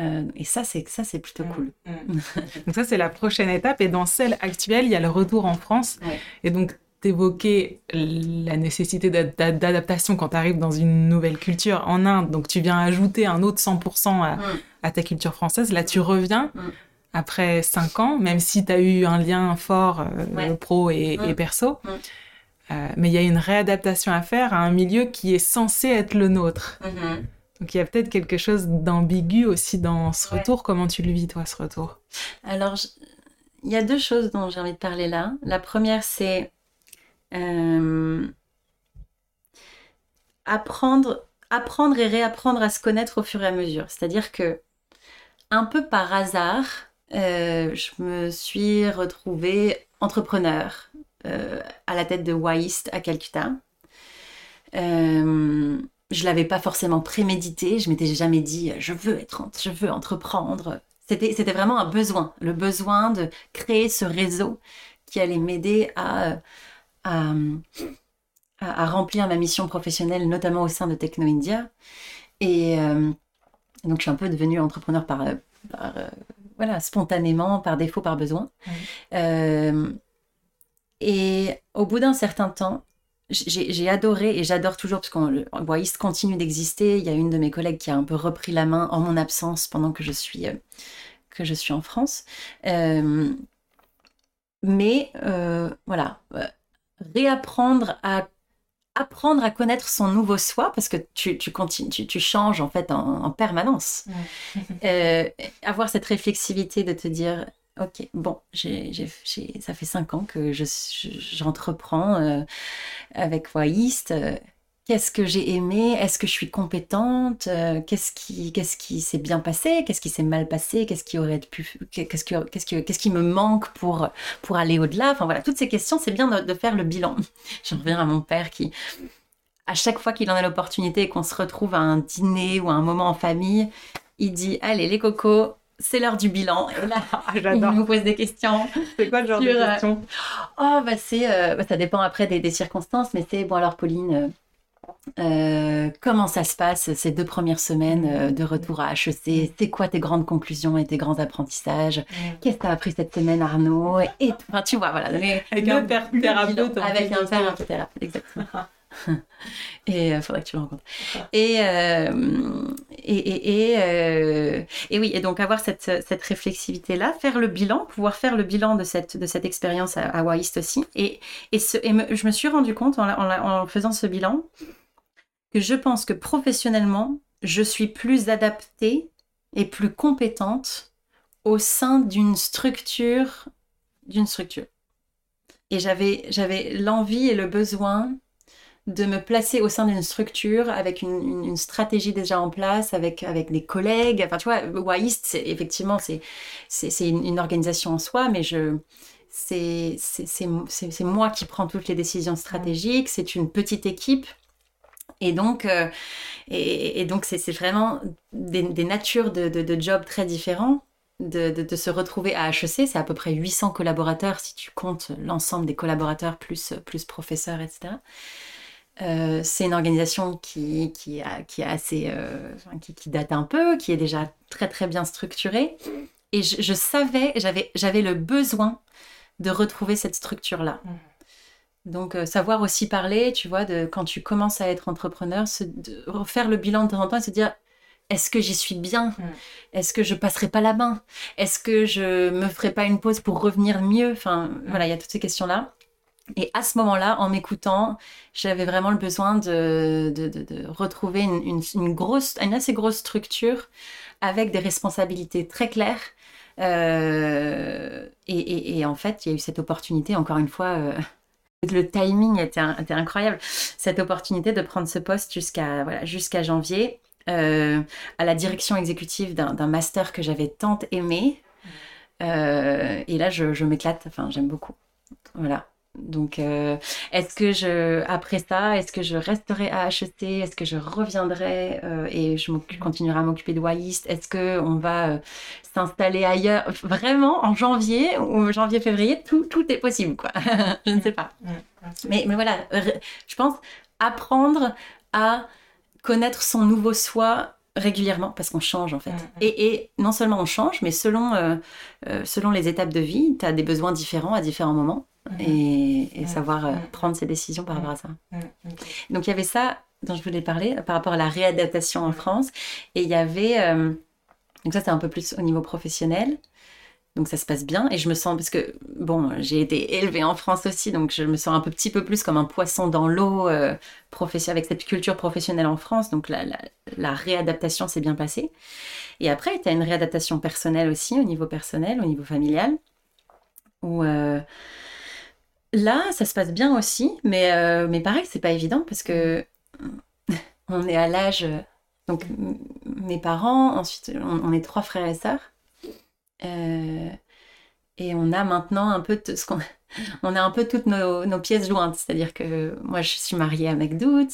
Euh, et ça, c'est ça, c'est plutôt cool. Mm, mm. donc ça, c'est la prochaine étape. Et dans celle actuelle, il y a le retour en France. Et donc, t'évoquais la nécessité d'adaptation quand tu arrives dans une nouvelle culture en Inde. Donc, tu viens ajouter un autre 100% mm. à, ta culture française. Là, tu reviens après 5 ans, même si tu as eu un lien fort euh, pro et, perso. Euh, mais il y a une réadaptation à faire à un milieu qui est censé être le nôtre. Donc il y a peut-être quelque chose d'ambigu aussi dans ce retour. Comment tu le vis, toi, ce retour? Alors, il y a deux choses dont j'ai envie de parler là. La première, c'est euh, apprendre, apprendre et réapprendre à se connaître au fur et à mesure. C'est-à-dire que, un peu par hasard, euh, je me suis retrouvée entrepreneur euh, à la tête de Waist à Calcutta. Euh, je l'avais pas forcément prémédité. Je m'étais jamais dit je veux être, je veux entreprendre. C'était, c'était vraiment un besoin, le besoin de créer ce réseau qui allait m'aider à, à, à, remplir ma mission professionnelle, notamment au sein de Techno India. Et euh, donc, je suis un peu devenue entrepreneur par, par euh, voilà, spontanément, par défaut, par besoin. Euh, et au bout d'un certain temps, j'ai adoré et j'adore toujours parce qu'on Boïste continue d'exister. Il y a une de mes collègues qui a un peu repris la main en mon absence pendant que je suis, euh, que je suis en France. Euh, mais euh, voilà, réapprendre à apprendre à connaître son nouveau soi parce que tu, tu continues, tu, changes en fait en, permanence. avoir cette réflexivité de te dire Ok, bon, ça fait cinq ans que j'entreprends je, euh, avec Voyiste. Euh, qu'est-ce que j'ai aimé? Est-ce que je suis compétente? Euh, Qu'est-ce qui, s'est bien passé? Qu'est-ce qui s'est mal passé? Qu'est-ce qui aurait pu Qu'est-ce qui, me manque pour aller au-delà? Enfin voilà, toutes ces questions, c'est bien de, faire le bilan. Je reviens à mon père qui, à chaque fois qu'il en a l'opportunité et qu'on se retrouve à un dîner ou à un moment en famille, il dit allez les cocos, c'est l'heure du bilan. Et là, ah, il nous pose des questions. C'est quoi le genre de euh, questions? Oh, bah c'est, euh, bah, ça dépend après des, circonstances, mais c'est bon alors Pauline. Euh, comment ça se passe ces deux premières semaines de retour à HEC C'est quoi tes grandes conclusions et tes grands apprentissages? Qu'est-ce que tu as appris cette semaine, Arnaud? Et, enfin, Tu vois, voilà. Avec un père thérapeute. Avec un père thérapeute, exactement. et il euh, faudrait que tu le rencontres. Et, euh, et, et, euh, et, oui, et donc avoir cette, cette réflexivité-là, faire le bilan, pouvoir faire le bilan de cette, de cette expérience à, à aussi. Et, et, ce, et je me suis rendu compte en, en, faisant ce bilan que je pense que professionnellement, je suis plus adaptée et plus compétente au sein d'une structure d'une structure. Et j'avais, j'avais l'envie et le besoin de me placer au sein d'une structure avec une, stratégie déjà en place, avec, avec des collègues. Enfin, tu vois, WAIST, effectivement, c'est, une, organisation en soi, mais je, c'est, moi qui prends toutes les décisions stratégiques. C'est une petite équipe. Et donc, euh, et, c'est, vraiment des, natures de, de, jobs très différents. De, de, se retrouver à HEC, c'est à peu près 800 collaborateurs si tu comptes l'ensemble des collaborateurs plus, plus professeurs, etc. Euh, c'est une organisation qui, qui, a, qui, assez, euh, qui, date un peu, qui est déjà très très bien structurée. Et je, savais, j'avais, j'avais le besoin de retrouver cette structure-là. Mmh. Donc, euh, savoir aussi parler, tu vois, de quand tu commences à être entrepreneur, de refaire le bilan de temps en temps et se dire est-ce que j'y suis bien? Mmh. Est-ce que je passerai pas la main? Est-ce que je me ferai pas une pause pour revenir mieux? Enfin, voilà, il y a toutes ces questions-là. Et à ce moment-là, en m'écoutant, j'avais vraiment le besoin de, de, retrouver une, une, grosse, une assez grosse structure avec des responsabilités très claires. Euh, et, en fait, il y a eu cette opportunité, encore une fois, euh, le timing était, était, incroyable. Cette opportunité de prendre ce poste jusqu'à voilà, jusqu'à janvier, euh, à la direction exécutive d'un master que j'avais tant aimé. et là, je, je m'éclate, enfin, j'aime beaucoup. Voilà. Donc, euh, est-ce que je, après ça, est-ce que je resterai à HEC Est-ce que je reviendrai? Euh, et je continuerai à m'occuper de Waist Est-ce que on va euh, s'installer ailleurs? Vraiment, en janvier ou janvier-février, tout, tout est possible, quoi. je ne sais pas. Mais, mais voilà, je pense apprendre à connaître son nouveau soi régulièrement parce qu'on change en fait. Et, et, non seulement on change, mais selon, selon les étapes de vie, tu as des besoins différents à différents moments. Et, savoir euh, prendre ses décisions par rapport à ça. Donc il y avait ça dont je voulais parler par rapport à la réadaptation en France. Et il y avait, euh, donc ça c'est un peu plus au niveau professionnel. Donc ça se passe bien et je me sens, parce que bon, j'ai été élevée en France aussi, donc je me sens un petit peu plus comme un poisson dans l'eau euh, avec cette culture professionnelle en France. Donc la, la, réadaptation s'est bien passée. Et après, tu as une réadaptation personnelle aussi, au niveau personnel, au niveau familial, où Là, ça se passe bien aussi, mais, euh, mais pareil, c'est pas évident parce que on est à l'âge. Euh, donc, mes parents, ensuite, on, est trois frères et sœurs. Euh, et on a maintenant un peu ce qu'on. On a un peu toutes nos, pièces jointes. C'est-à-dire que moi, je suis mariée à McDoot.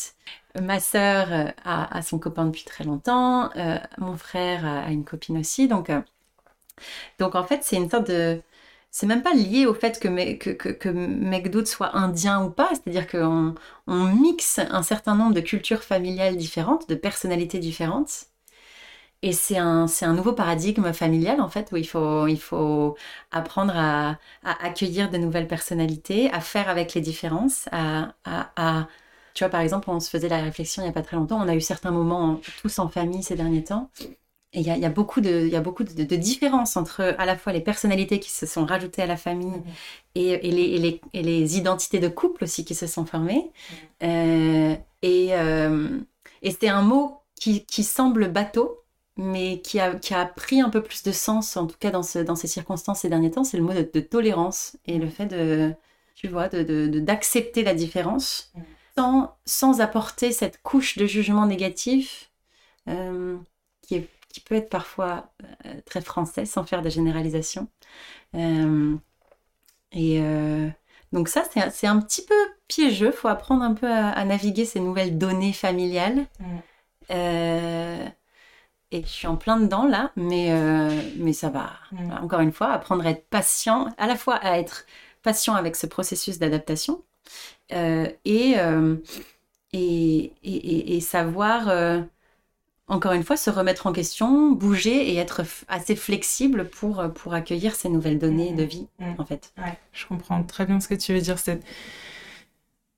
Ma sœur a, son copain depuis très longtemps. mon frère a, une copine aussi. Donc, donc en fait, c'est une sorte de c'est même pas lié au fait que, que, que, soit indien ou pas, c'est-à-dire qu'on on mixe un certain nombre de cultures familiales différentes, de personnalités différentes. Et c'est un, nouveau paradigme familial, en fait, où il faut, apprendre à, accueillir de nouvelles personnalités, à faire avec les différences, à, Tu vois, par exemple, on se faisait la réflexion il n'y a pas très longtemps, on a eu certains moments tous en famille ces derniers temps, il y, a, beaucoup, de, y a beaucoup de, différences entre à la fois les personnalités qui se sont rajoutées à la famille mhm. et, et, les, et, les, identités de couple aussi qui se sont formées. Mhm. Euh, et, euh, c'est un mot qui, qui, semble bateau, mais qui a, qui a, pris un peu plus de sens, en tout cas dans, ce, dans ces circonstances ces derniers temps, c'est le mot de, tolérance et le fait de, tu vois, d'accepter de, la différence. Mhm. sans, sans apporter cette couche de jugement négatif qui, est, qui peut être parfois très français, sans faire de généralisation. et donc ça, c'est un petit peu piégeux. Il faut apprendre un peu à, naviguer ces nouvelles données familiales. Mm. Euh, et je suis en plein dedans là, mais, euh, mais ça va. Mm. Encore une fois, apprendre à être patient, à la fois à être patient avec ce processus d'adaptation euh, et, et, et, et, savoir encore une fois, se remettre en question, bouger et être assez flexible pour, pour accueillir ces nouvelles données de vie, mmh. en fait. Ouais, je comprends très bien ce que tu veux dire. C'est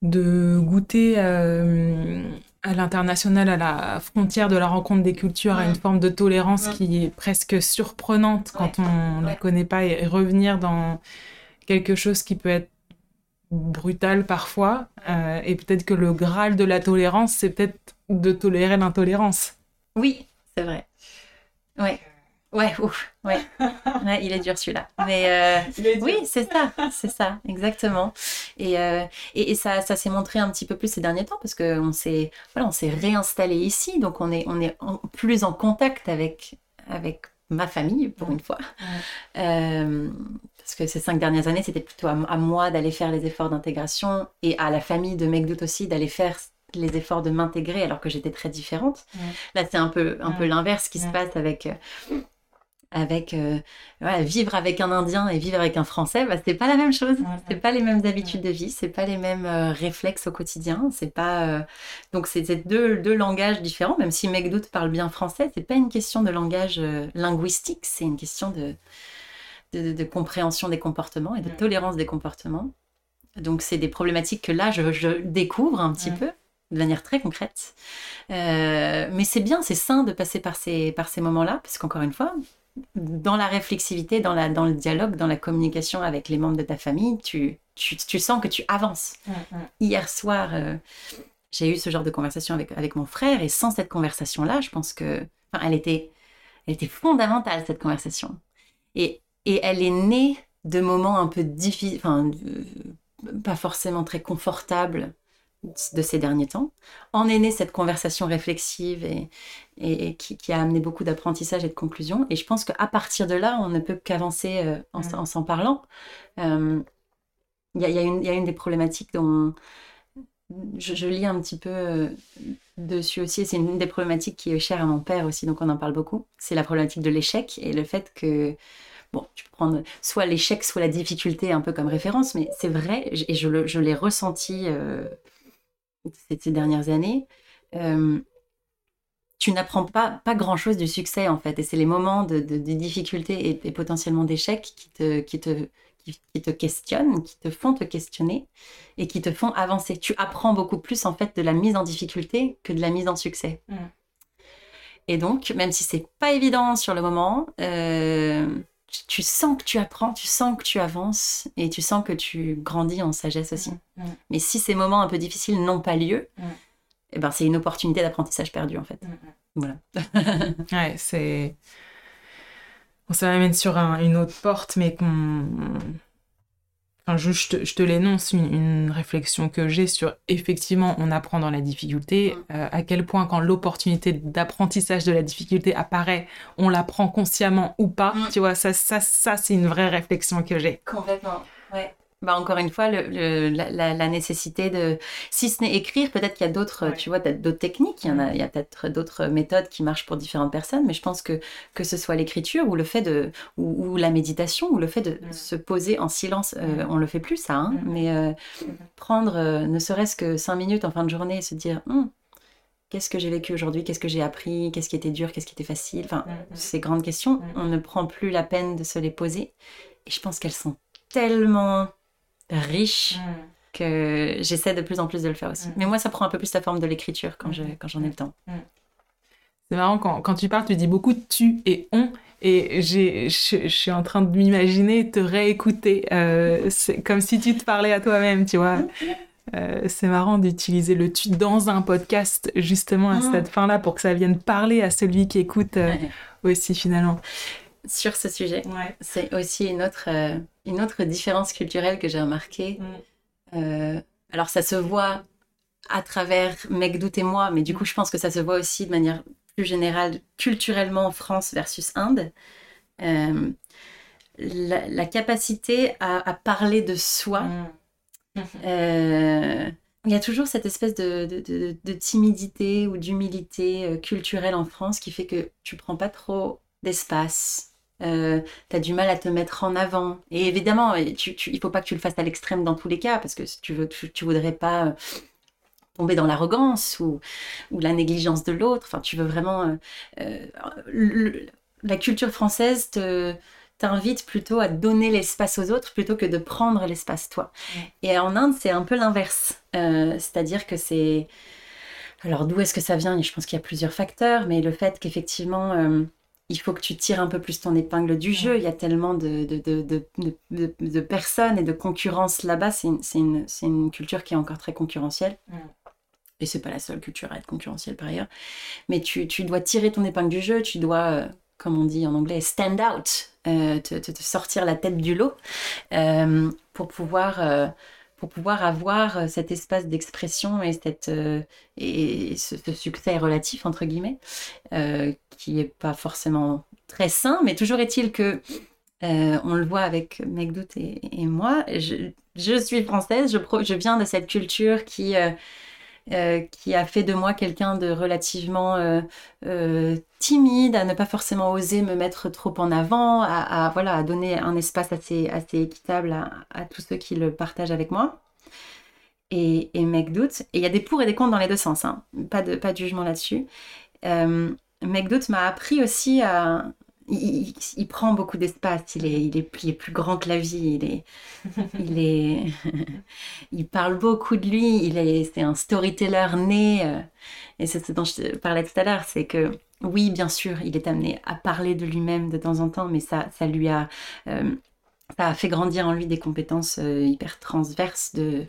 de goûter euh, à l'international, à la frontière de la rencontre des cultures, à une forme de tolérance qui est presque surprenante quand on ne la connaît pas et revenir dans quelque chose qui peut être brutal parfois. Euh, et peut-être que le graal de la tolérance, c'est peut-être de tolérer l'intolérance. Oui, c'est vrai. Ouais. Ouais, ouf, ouais. il est dur celui-là. Mais euh, oui, c'est ça, c'est ça, exactement. Et, euh, et, ça, ça s'est montré un petit peu plus ces derniers temps parce qu'on s'est voilà, on s'est réinstallé ici, donc on est, on est plus en contact avec, avec ma famille pour une fois. Euh, parce que ces cinq dernières années, c'était plutôt à, moi d'aller faire les efforts d'intégration et à la famille de Megdout aussi d'aller faire les efforts de m'intégrer alors que j'étais très différente. Là, c'est un peu, un peu l'inverse qui se passe avec, euh, avec euh, vivre avec un Indien et vivre avec un Français. Bah, c'est pas la même chose. C'est pas les mêmes habitudes de vie. C'est pas les mêmes euh, réflexes au quotidien. C'est pas donc c'est deux, deux langages différents. Même si Megdout parle bien français, c'est pas une question de langage linguistique. C'est une question de de, compréhension des comportements et de tolérance des comportements. Donc c'est des problématiques que là je, je découvre un petit peu de manière très concrète. Euh, mais c'est bien, c'est sain de passer par ces, par ces moments-là, parce qu'encore une fois, dans la réflexivité, dans, la, dans le dialogue, dans la communication avec les membres de ta famille, tu, tu, tu sens que tu avances. Hier soir, euh, j'ai eu ce genre de conversation avec, avec mon frère, et sans cette conversation-là, je pense que... Enfin, elle était, elle était fondamentale, cette conversation. Et, et elle est née de moments un peu difficiles, enfin, euh, pas forcément très confortables de ces derniers temps. En est née cette conversation réflexive et, et, qui, a amené beaucoup d'apprentissage et de conclusions. Et je pense qu'à partir de là, on ne peut qu'avancer euh, en, s'en parlant. Euh, il y, a, une des problématiques dont je, lis un petit peu euh, dessus aussi, c'est une des problématiques qui est chère à mon père aussi, donc on en parle beaucoup. C'est la problématique de l'échec et le fait que bon, tu peux prendre soit l'échec, soit la difficulté un peu comme référence, mais c'est vrai, et je, l'ai ressenti ces, dernières années, euh, tu n'apprends pas, pas grand-chose du succès en fait. Et c'est les moments de, de, difficulté et, potentiellement d'échec qui te, qui, te, qui, te questionnent, qui te font te questionner et qui te font avancer. Tu apprends beaucoup plus en fait de la mise en difficulté que de la mise en succès. Mm. Et donc, même si c'est pas évident sur le moment, euh, tu sens que tu apprends, tu sens que tu avances et tu sens que tu grandis en sagesse aussi. Mm, mm. Mais si ces moments un peu difficiles n'ont pas lieu, mm. eh ben c'est une opportunité d'apprentissage perdu en fait. Voilà. ouais, c'est. ça m'amène sur une autre porte, mais qu'on je, te, l'énonce, une, réflexion que j'ai sur effectivement, on apprend dans la difficulté, euh, à quel point quand l'opportunité d'apprentissage de la difficulté apparaît, on la prend consciemment ou pas. Mm. Tu vois, ça, ça, ça c'est une vraie réflexion que j'ai. Complètement, ouais. Bah, encore une fois, le, la, nécessité de, si ce n'est écrire, peut-être qu'il y a d'autres, tu vois, d'autres techniques, il y en a, il y a peut-être d'autres méthodes qui marchent pour différentes personnes, mais je pense que que ce soit l'écriture ou le fait de, ou, la méditation ou le fait de se poser en silence, euh, on le fait plus ça, hein, mais euh, prendre euh, ne serait-ce que cinq minutes en fin de journée et se dire, hum, qu'est-ce que j'ai vécu aujourd'hui, qu'est-ce que j'ai appris, qu'est-ce qui était dur, qu'est-ce qui était facile, enfin, ces grandes questions, on ne prend plus la peine de se les poser, et je pense qu'elles sont tellement riche mm. que j'essaie de plus en plus de le faire aussi. Mm. Mais moi, ça prend un peu plus la forme de l'écriture quand j'en quand ai le temps. Mm. C'est marrant, quand, quand, tu parles, tu dis beaucoup tu et on. Et je, je suis en train de m'imaginer te réécouter. Euh, c'est comme si tu te parlais à toi-même, tu vois. Euh, c'est marrant d'utiliser le tu dans un podcast, justement, à cette fin-là, pour que ça vienne parler à celui qui écoute euh, aussi, finalement sur ce sujet. C'est aussi une autre, euh, une autre différence culturelle que j'ai remarquée. Mm. Euh, alors ça se voit à travers Megdout et moi, mais du coup, je pense que ça se voit aussi de manière plus générale, culturellement, France versus Inde. Euh, la, capacité à, parler de soi. Mm. Il y a toujours cette espèce de, timidité ou d'humilité culturelle en France qui fait que tu prends pas trop d'espace. Euh, tu as du mal à te mettre en avant. Et évidemment, tu, tu, il faut pas que tu le fasses à l'extrême dans tous les cas, parce que tu, tu, voudrais pas tomber dans l'arrogance ou, ou, la négligence de l'autre. Enfin, tu veux vraiment... la culture française te t'invite plutôt à donner l'espace aux autres plutôt que de prendre l'espace toi. Et en Inde, c'est un peu l'inverse. Euh, c'est-à-dire que c'est... Alors d'où est-ce que ça vient? Je pense qu'il y a plusieurs facteurs, mais le fait qu'effectivement, euh, il faut que tu tires un peu plus ton épingle du jeu. Il y a tellement de, de, de, personnes et de concurrence là-bas. C'est une, une, culture qui est encore très concurrentielle. Et c'est pas la seule culture à être concurrentielle par ailleurs. Mais tu, tu dois tirer ton épingle du jeu, tu dois... Euh, comme on dit en anglais, stand out, euh, te, sortir la tête du lot euh, pour pouvoir pour pouvoir avoir cet espace d'expression et cette et ce, succès relatif entre guillemets qui est pas forcément très sain, mais toujours est-il que on le voit avec Megdout et, et moi. Je, je, suis française, je, je viens de cette culture qui euh, qui a fait de moi quelqu'un de relativement euh, euh, timide, à ne pas forcément oser me mettre trop en avant, à, voilà, à donner un espace assez, assez équitable à, tous ceux qui le partagent avec moi. Et, et. Et il y a des pour et des contre dans les deux sens, hein. pas, de, pas de jugement là-dessus. Doute m'a appris aussi à, il, prend beaucoup d'espace, il est, il, est, plus grand que la vie, il, est, il, est, il parle beaucoup de lui, il est, c'est un storyteller né. Euh, et c'est ce dont je parlais tout à l'heure, c'est que oui, bien sûr, il est amené à parler de lui-même de temps en temps, mais ça, ça lui a, euh, ça a fait grandir en lui des compétences euh, hyper transverses de,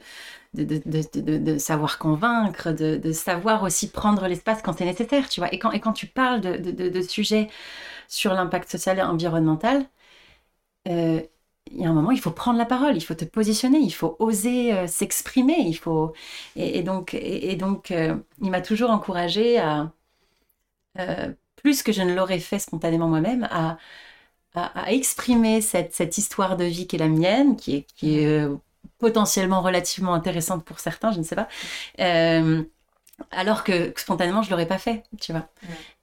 de, de, de, savoir convaincre, de, savoir aussi prendre l'espace quand c'est nécessaire, tu vois. Et quand, et quand tu parles de, sujets sur l'impact social et environnemental, euh, il y a un moment, il faut prendre la parole, il faut te positionner, il faut oser euh, s'exprimer, il faut... Et, donc, et, donc il m'a toujours encouragée à, plus que je ne l'aurais fait spontanément moi-même, à, à, exprimer cette, cette, histoire de vie qui est la mienne, qui est, qui est potentiellement relativement intéressante pour certains, je ne sais pas. Alors que, spontanément, je l'aurais pas fait, tu vois.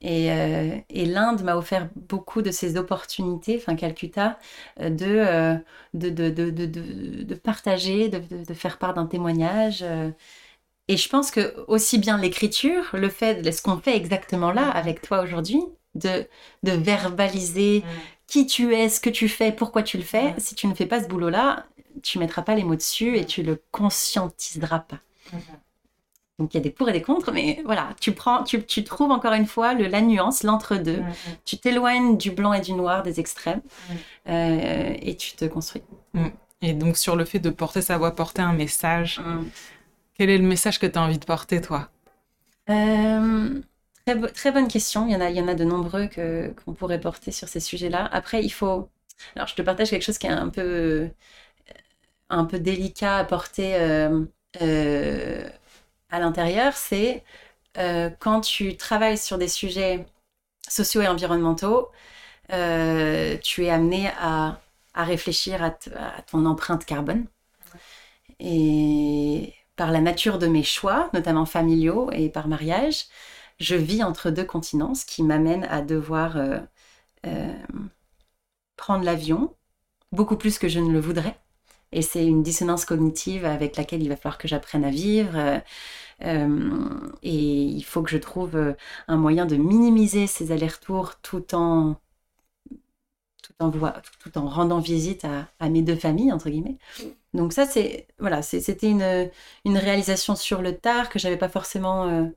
Euh, et, l'Inde m'a offert beaucoup de ces opportunités, enfin Calcutta, euh, euh, de, de, de, de, partager, de, faire part d'un témoignage. Et je pense que aussi bien l'écriture, le fait de ce qu'on fait exactement là avec toi aujourd'hui, de, de verbaliser qui tu es, ce que tu fais, pourquoi tu le fais, si tu ne fais pas ce boulot-là, tu mettras pas les mots dessus et tu le conscientiseras pas. Donc il y a des pour et des contre, mais voilà, tu prends, tu, tu trouves encore une fois le, la nuance, l'entre-deux. Mm, mm. Tu t'éloignes du blanc et du noir, des extrêmes, mm. euh, et tu te construis. Et donc sur le fait de porter sa voix, porter un message, quel est le message que tu as envie de porter, toi? Euh, très, bonne question. Il y en a, il y en a de nombreux que, qu'on pourrait porter sur ces sujets-là. Après, il faut... Alors je te partage quelque chose qui est un peu, un peu délicat à porter. Euh, à l'intérieur, c'est euh, quand tu travailles sur des sujets sociaux et environnementaux, euh, tu es amené à, réfléchir à, ton empreinte carbone. Et par la nature de mes choix, notamment familiaux et par mariage, je vis entre deux continents, ce qui m'amène à devoir euh, prendre l'avion, beaucoup plus que je ne le voudrais. Et c'est une dissonance cognitive avec laquelle il va falloir que j'apprenne à vivre. Euh, euh, et il faut que je trouve euh, un moyen de minimiser ces allers-retours tout en, rendant visite à, mes deux familles, entre guillemets. Donc ça, c'est voilà, c'était une, une, réalisation sur le tard que j'avais pas forcément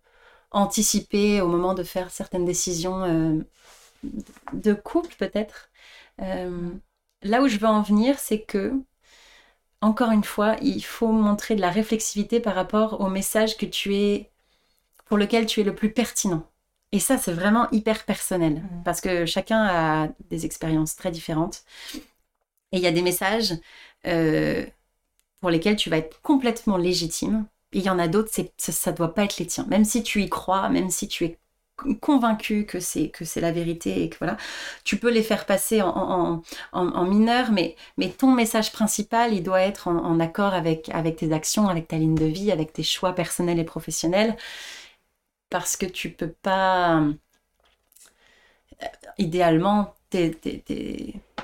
anticipé au moment de faire certaines décisions de couple, peut-être. là où je veux en venir, c'est que encore une fois, il faut montrer de la réflexivité par rapport au message que tu es, pour lequel tu es le plus pertinent. Et ça, c'est vraiment hyper personnel, mmh. parce que chacun a des expériences très différentes. Et il y a des messages euh, pour lesquels tu vas être complètement légitime, il y en a d'autres, ça ne doit pas être les tiens. Même si tu y crois, même si tu es convaincu que c'est que c'est la vérité et que voilà tu peux les faire passer en, en, mineur mais mais ton message principal il doit être en, accord avec avec tes actions avec ta ligne de vie avec tes choix personnels et professionnels parce que tu peux pas euh, idéalement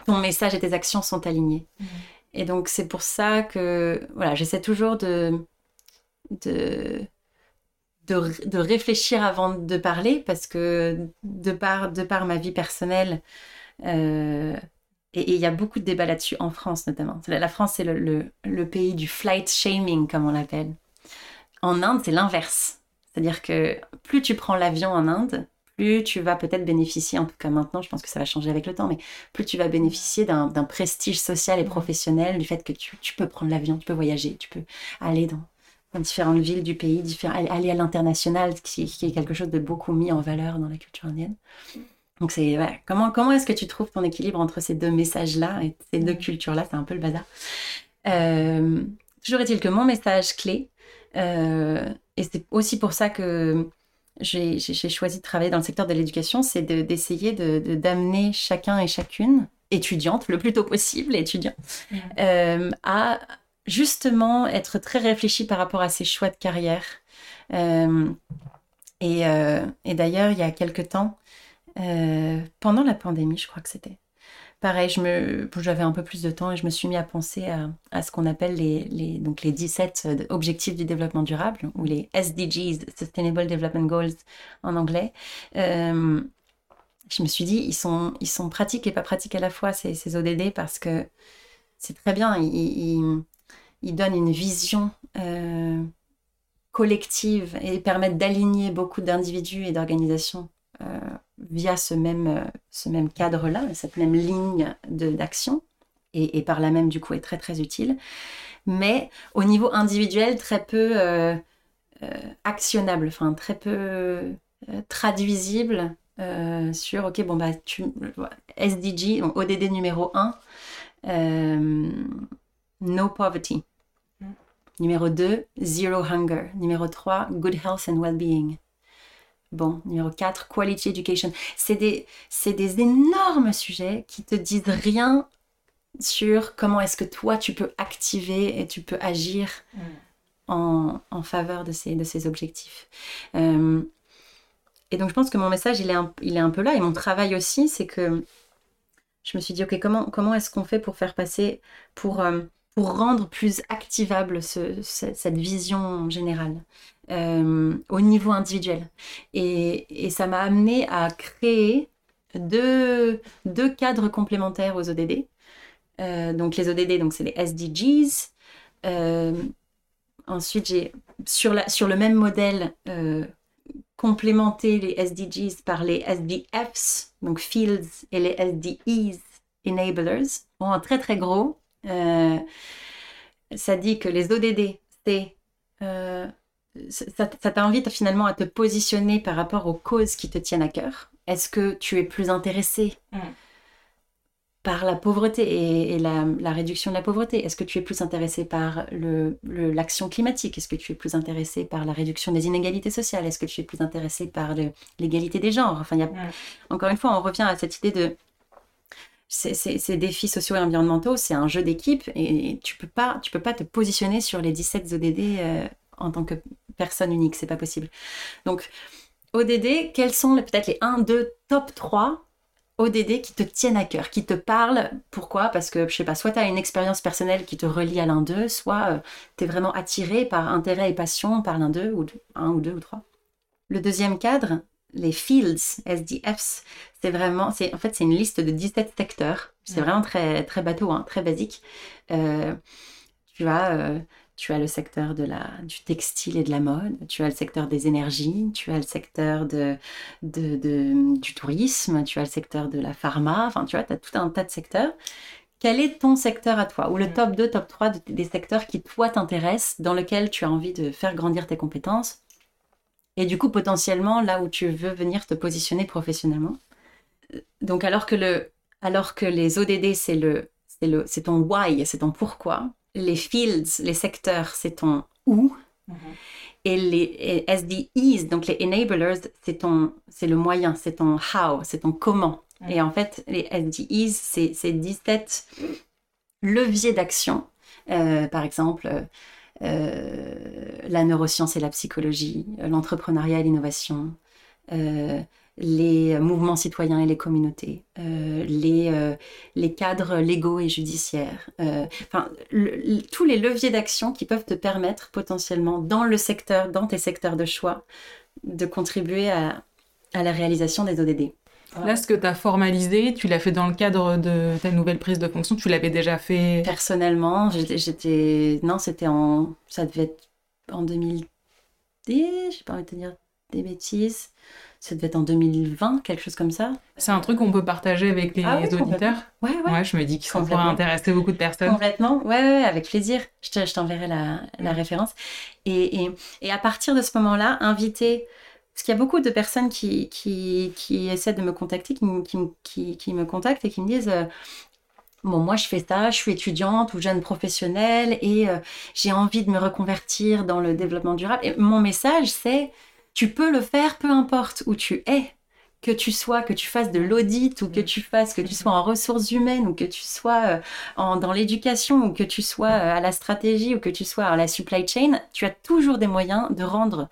ton message et tes actions sont alignés mmh. et donc c'est pour ça que voilà j'essaie toujours de de de, réfléchir avant de parler parce que de par, de par ma vie personnelle, euh, et il y a beaucoup de débats là-dessus en France notamment. La France, c'est le, le, pays du flight shaming, comme on l'appelle. En Inde, c'est l'inverse. C'est-à-dire que plus tu prends l'avion en Inde, plus tu vas peut-être bénéficier, en tout cas maintenant, je pense que ça va changer avec le temps, mais plus tu vas bénéficier d'un prestige social et professionnel, du fait que tu, tu peux prendre l'avion, tu peux voyager, tu peux aller dans, dans différentes villes du pays, aller à l'international, qui, qui, est quelque chose de beaucoup mis en valeur dans la culture indienne. Donc c'est comment comment est-ce que tu trouves ton équilibre entre ces deux messages-là et ces deux cultures-là? C'est un peu le bazar. Euh, toujours est-il que mon message clé, euh, et c'est aussi pour ça que j'ai choisi de travailler dans le secteur de l'éducation, c'est d'essayer de, d'amener chacun et chacune, étudiante le plus tôt possible, étudiant, euh, à justement être très réfléchi par rapport à ses choix de carrière. Euh, euh, et, d'ailleurs, il y a quelque temps, euh, pendant la pandémie, je crois que c'était, pareil, j'avais un peu plus de temps et je me suis mis à penser à, ce qu'on appelle les, donc les 17 objectifs du développement durable, ou les SDGs, Sustainable Development Goals en anglais. je me suis dit, ils sont, ils sont pratiques et pas pratiques à la fois, ces, ces ODD, parce que c'est très bien, il donne une vision euh, collective et permettent d'aligner beaucoup d'individus et d'organisations euh, via ce même, euh, ce même cadre-là, cette même ligne d'action, et, par là même, du coup, est très très utile. Mais au niveau individuel, très peu actionnable, enfin très peu traduisible sur, ok, bon, bah, tu, SDG, ODD numéro 1, no poverty. Numéro 2, Zero Hunger. Numéro 3, Good Health and Well-being. Bon, numéro 4, Quality Education. C'est des, des énormes sujets qui te disent rien sur comment est-ce que toi tu peux activer et tu peux agir mm. en, en, faveur de ces, de ces objectifs. Euh, et donc je pense que mon message, il est un, il est un peu là. Et mon travail aussi, c'est que je me suis dit, ok, comment, comment est-ce qu'on fait pour faire passer, pour... Euh, pour rendre plus activable cette vision générale euh, au niveau individuel. Et, ça m'a amené à créer deux, deux, cadres complémentaires aux ODD. Euh, donc les ODD, donc c'est les SDGs. Euh, ensuite, j'ai sur, sur le même modèle complémenté les SDGs par les SDFs, donc Fields, et les SDEs, Enablers. Bon, très très gros. Euh, ça dit que les ODD, c'est euh, ça, t'invite finalement à te positionner par rapport aux causes qui te tiennent à cœur. Est-ce que tu es plus intéressé mm. par la pauvreté et, la, réduction de la pauvreté? Est-ce que tu es plus intéressé par l'action climatique? Est-ce que tu es plus intéressé par la réduction des inégalités sociales? Est-ce que tu es plus intéressé par l'égalité des genres? Enfin, y a, mm. encore une fois, on revient à cette idée de ces, défis sociaux et environnementaux, c'est un jeu d'équipe et tu peux pas, tu peux pas te positionner sur les 17 ODD euh, en tant que personne unique, c'est pas possible. Donc, ODD, quels sont peut-être les 1, 2, top 3 ODD qui te tiennent à cœur, qui te parlent? Pourquoi? Parce que, je sais pas, soit tu as une expérience personnelle qui te relie à l'un d'eux, soit euh, tu es vraiment attiré par intérêt et passion par l'un d'eux, ou un ou deux ou trois. Le deuxième cadre, les fields, SDFs, c'est vraiment, c'est en fait c'est une liste de 17 secteurs. C'est vraiment très très bateau, hein, très basique. Euh, tu as euh, tu as le secteur de la, du textile et de la mode, tu as le secteur des énergies, tu as le secteur de, de, du tourisme, tu as le secteur de la pharma, enfin tu vois, tu as tout un tas de secteurs. Quel est ton secteur à toi? Ou le top 2, top 3 des secteurs qui toi t'intéressent, dans lequel tu as envie de faire grandir tes compétences? Et du coup potentiellement là où tu veux venir te positionner professionnellement. Donc alors que, le, alors que les ODD, c'est le, c'est ton why, c'est ton pourquoi, les fields, les secteurs, c'est ton où, Et les SDEs, donc les enablers, c'est ton, c'est le moyen, c'est ton how, c'est ton comment. Et en fait, les SDEs, c'est 17 leviers d'action. Euh, par exemple, euh, la neuroscience et la psychologie, l'entrepreneuriat et l'innovation, euh, les mouvements citoyens et les communautés, euh, les, euh, les cadres légaux et judiciaires, euh, enfin, tous les leviers d'action qui peuvent te permettre potentiellement dans le secteur, dans tes secteurs de choix, de contribuer à, à la réalisation des ODD. Là, ce que tu as formalisé, tu l'as fait dans le cadre de ta nouvelle prise de fonction, tu l'avais déjà fait Personnellement, j'étais... Non, c'était en... Ça devait être en 2010, j'ai pas envie de te dire des bêtises ça devait être en 2020, quelque chose comme ça. C'est un truc qu'on peut partager avec les ah auditeurs ouais, ouais. ouais. je me dis que ça pourrait intéresser beaucoup de personnes. Complètement, ouais, ouais avec plaisir. Je t'enverrai la, la, référence. Et, et, et, à partir de ce moment-là, inviter... Parce qu'il y a beaucoup de personnes qui, qui, qui essaient de me contacter, qui, qui, qui, me contactent et qui me disent euh, Bon, moi, je fais ça, je suis étudiante ou jeune professionnelle et euh, j'ai envie de me reconvertir dans le développement durable. Et mon message, c'est tu peux le faire peu importe où tu es. Que tu sois, que tu fasses de l'audit ou que tu fasses, que tu sois en ressources humaines ou que tu sois euh, en, dans l'éducation ou que tu sois à la stratégie ou que tu sois à la supply chain, tu as toujours des moyens de rendre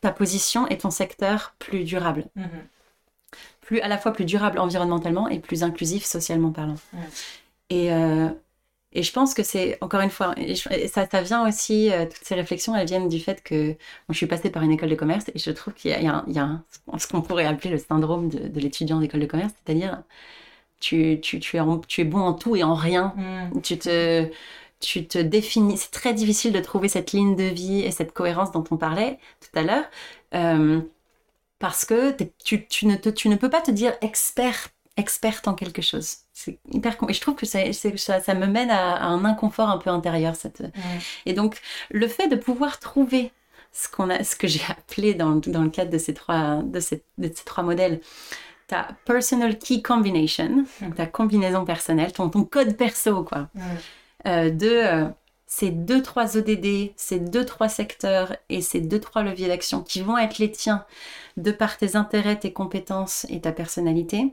ta position et ton secteur plus durable. Mm-hmm. Plus, à la fois plus durable environnementalement et plus inclusif socialement parlant. Et, euh, et je pense que c'est, encore une fois, ça, ça vient aussi, euh, toutes ces réflexions, elles viennent du fait que je suis passée par une école de commerce et je trouve qu'il y a, il y a, ce qu'on pourrait appeler le syndrome de, l'étudiant d'école de commerce, c'est-à-dire tu, tu, tu, es tu es bon en tout et en rien. Mm. Tu te tu te définis. C'est très difficile de trouver cette ligne de vie et cette cohérence dont on parlait tout à l'heure, euh, parce que tu, tu, ne te, tu ne peux pas te dire expert experte en quelque chose. C'est hyper et je trouve que ça, ça, ça, me mène à, un inconfort un peu intérieur cette et donc le fait de pouvoir trouver ce qu'on a ce que j'ai appelé dans, dans, le cadre de ces trois de, ces, de ces trois modèles ta personal key combination donc ta combinaison personnelle ton, ton code perso quoi euh, de euh, ces deux trois ODD ces deux trois secteurs et ces deux trois leviers d'action qui vont être les tiens de par tes intérêts tes compétences et ta personnalité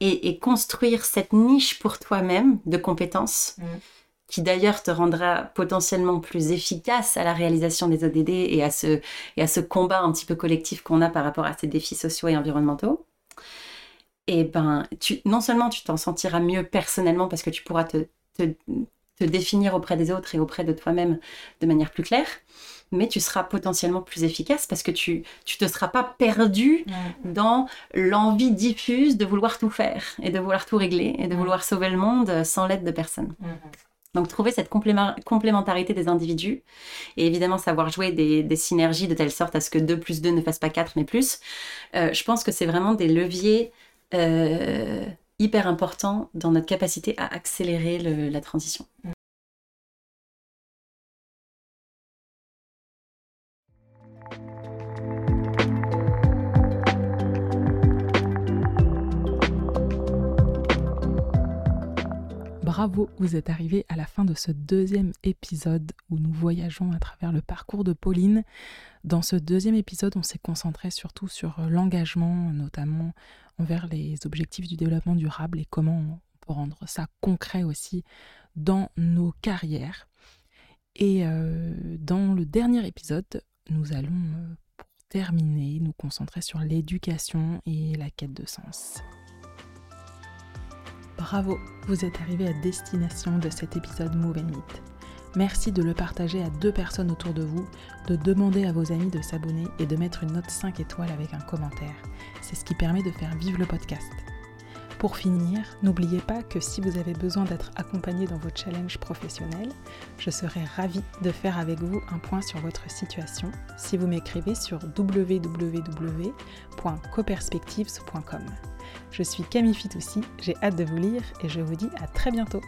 et, construire cette niche pour toi-même de compétences. Mm. qui d'ailleurs te rendra potentiellement plus efficace à la réalisation des ODD et à ce, et à ce combat un petit peu collectif qu'on a par rapport à ces défis sociaux et environnementaux. Et ben, tu, non seulement tu t'en sentiras mieux personnellement parce que tu pourras te, te, te définir auprès des autres et auprès de toi-même de manière plus claire, mais tu seras potentiellement plus efficace parce que tu tu te seras pas perdu dans l'envie diffuse de vouloir tout faire et de vouloir tout régler et de vouloir sauver le monde sans l'aide de personne. Donc trouver cette complémentarité des individus et évidemment savoir jouer des, synergies de telle sorte à ce que 2 plus 2 ne fasse pas 4 mais plus, euh, je pense que c'est vraiment des leviers euh, hyper importants dans notre capacité à accélérer la transition. Bravo, vous êtes arrivé à la fin de ce deuxième épisode où nous voyageons à travers le parcours de Pauline. Dans ce deuxième épisode, on s'est concentré surtout sur l'engagement, notamment envers les objectifs du développement durable et comment on peut rendre ça concret aussi dans nos carrières. Et euh, dans le dernier épisode, nous allons, euh, pour terminer, nous concentrer sur l'éducation et la quête de sens. Bravo, vous êtes arrivé à destination de cet épisode Move and Meet. Merci de le partager à deux personnes autour de vous, de demander à vos amis de s'abonner et de mettre une note 5 étoiles avec un commentaire. C'est ce qui permet de faire vivre le podcast. Pour finir, n'oubliez pas que si vous avez besoin d'être accompagné dans vos challenges professionnels, je serai ravie de faire avec vous un point sur votre situation si vous m'écrivez sur www.coperspectives.com. Je suis Camille Fitoussi, j'ai hâte de vous lire et je vous dis à très bientôt.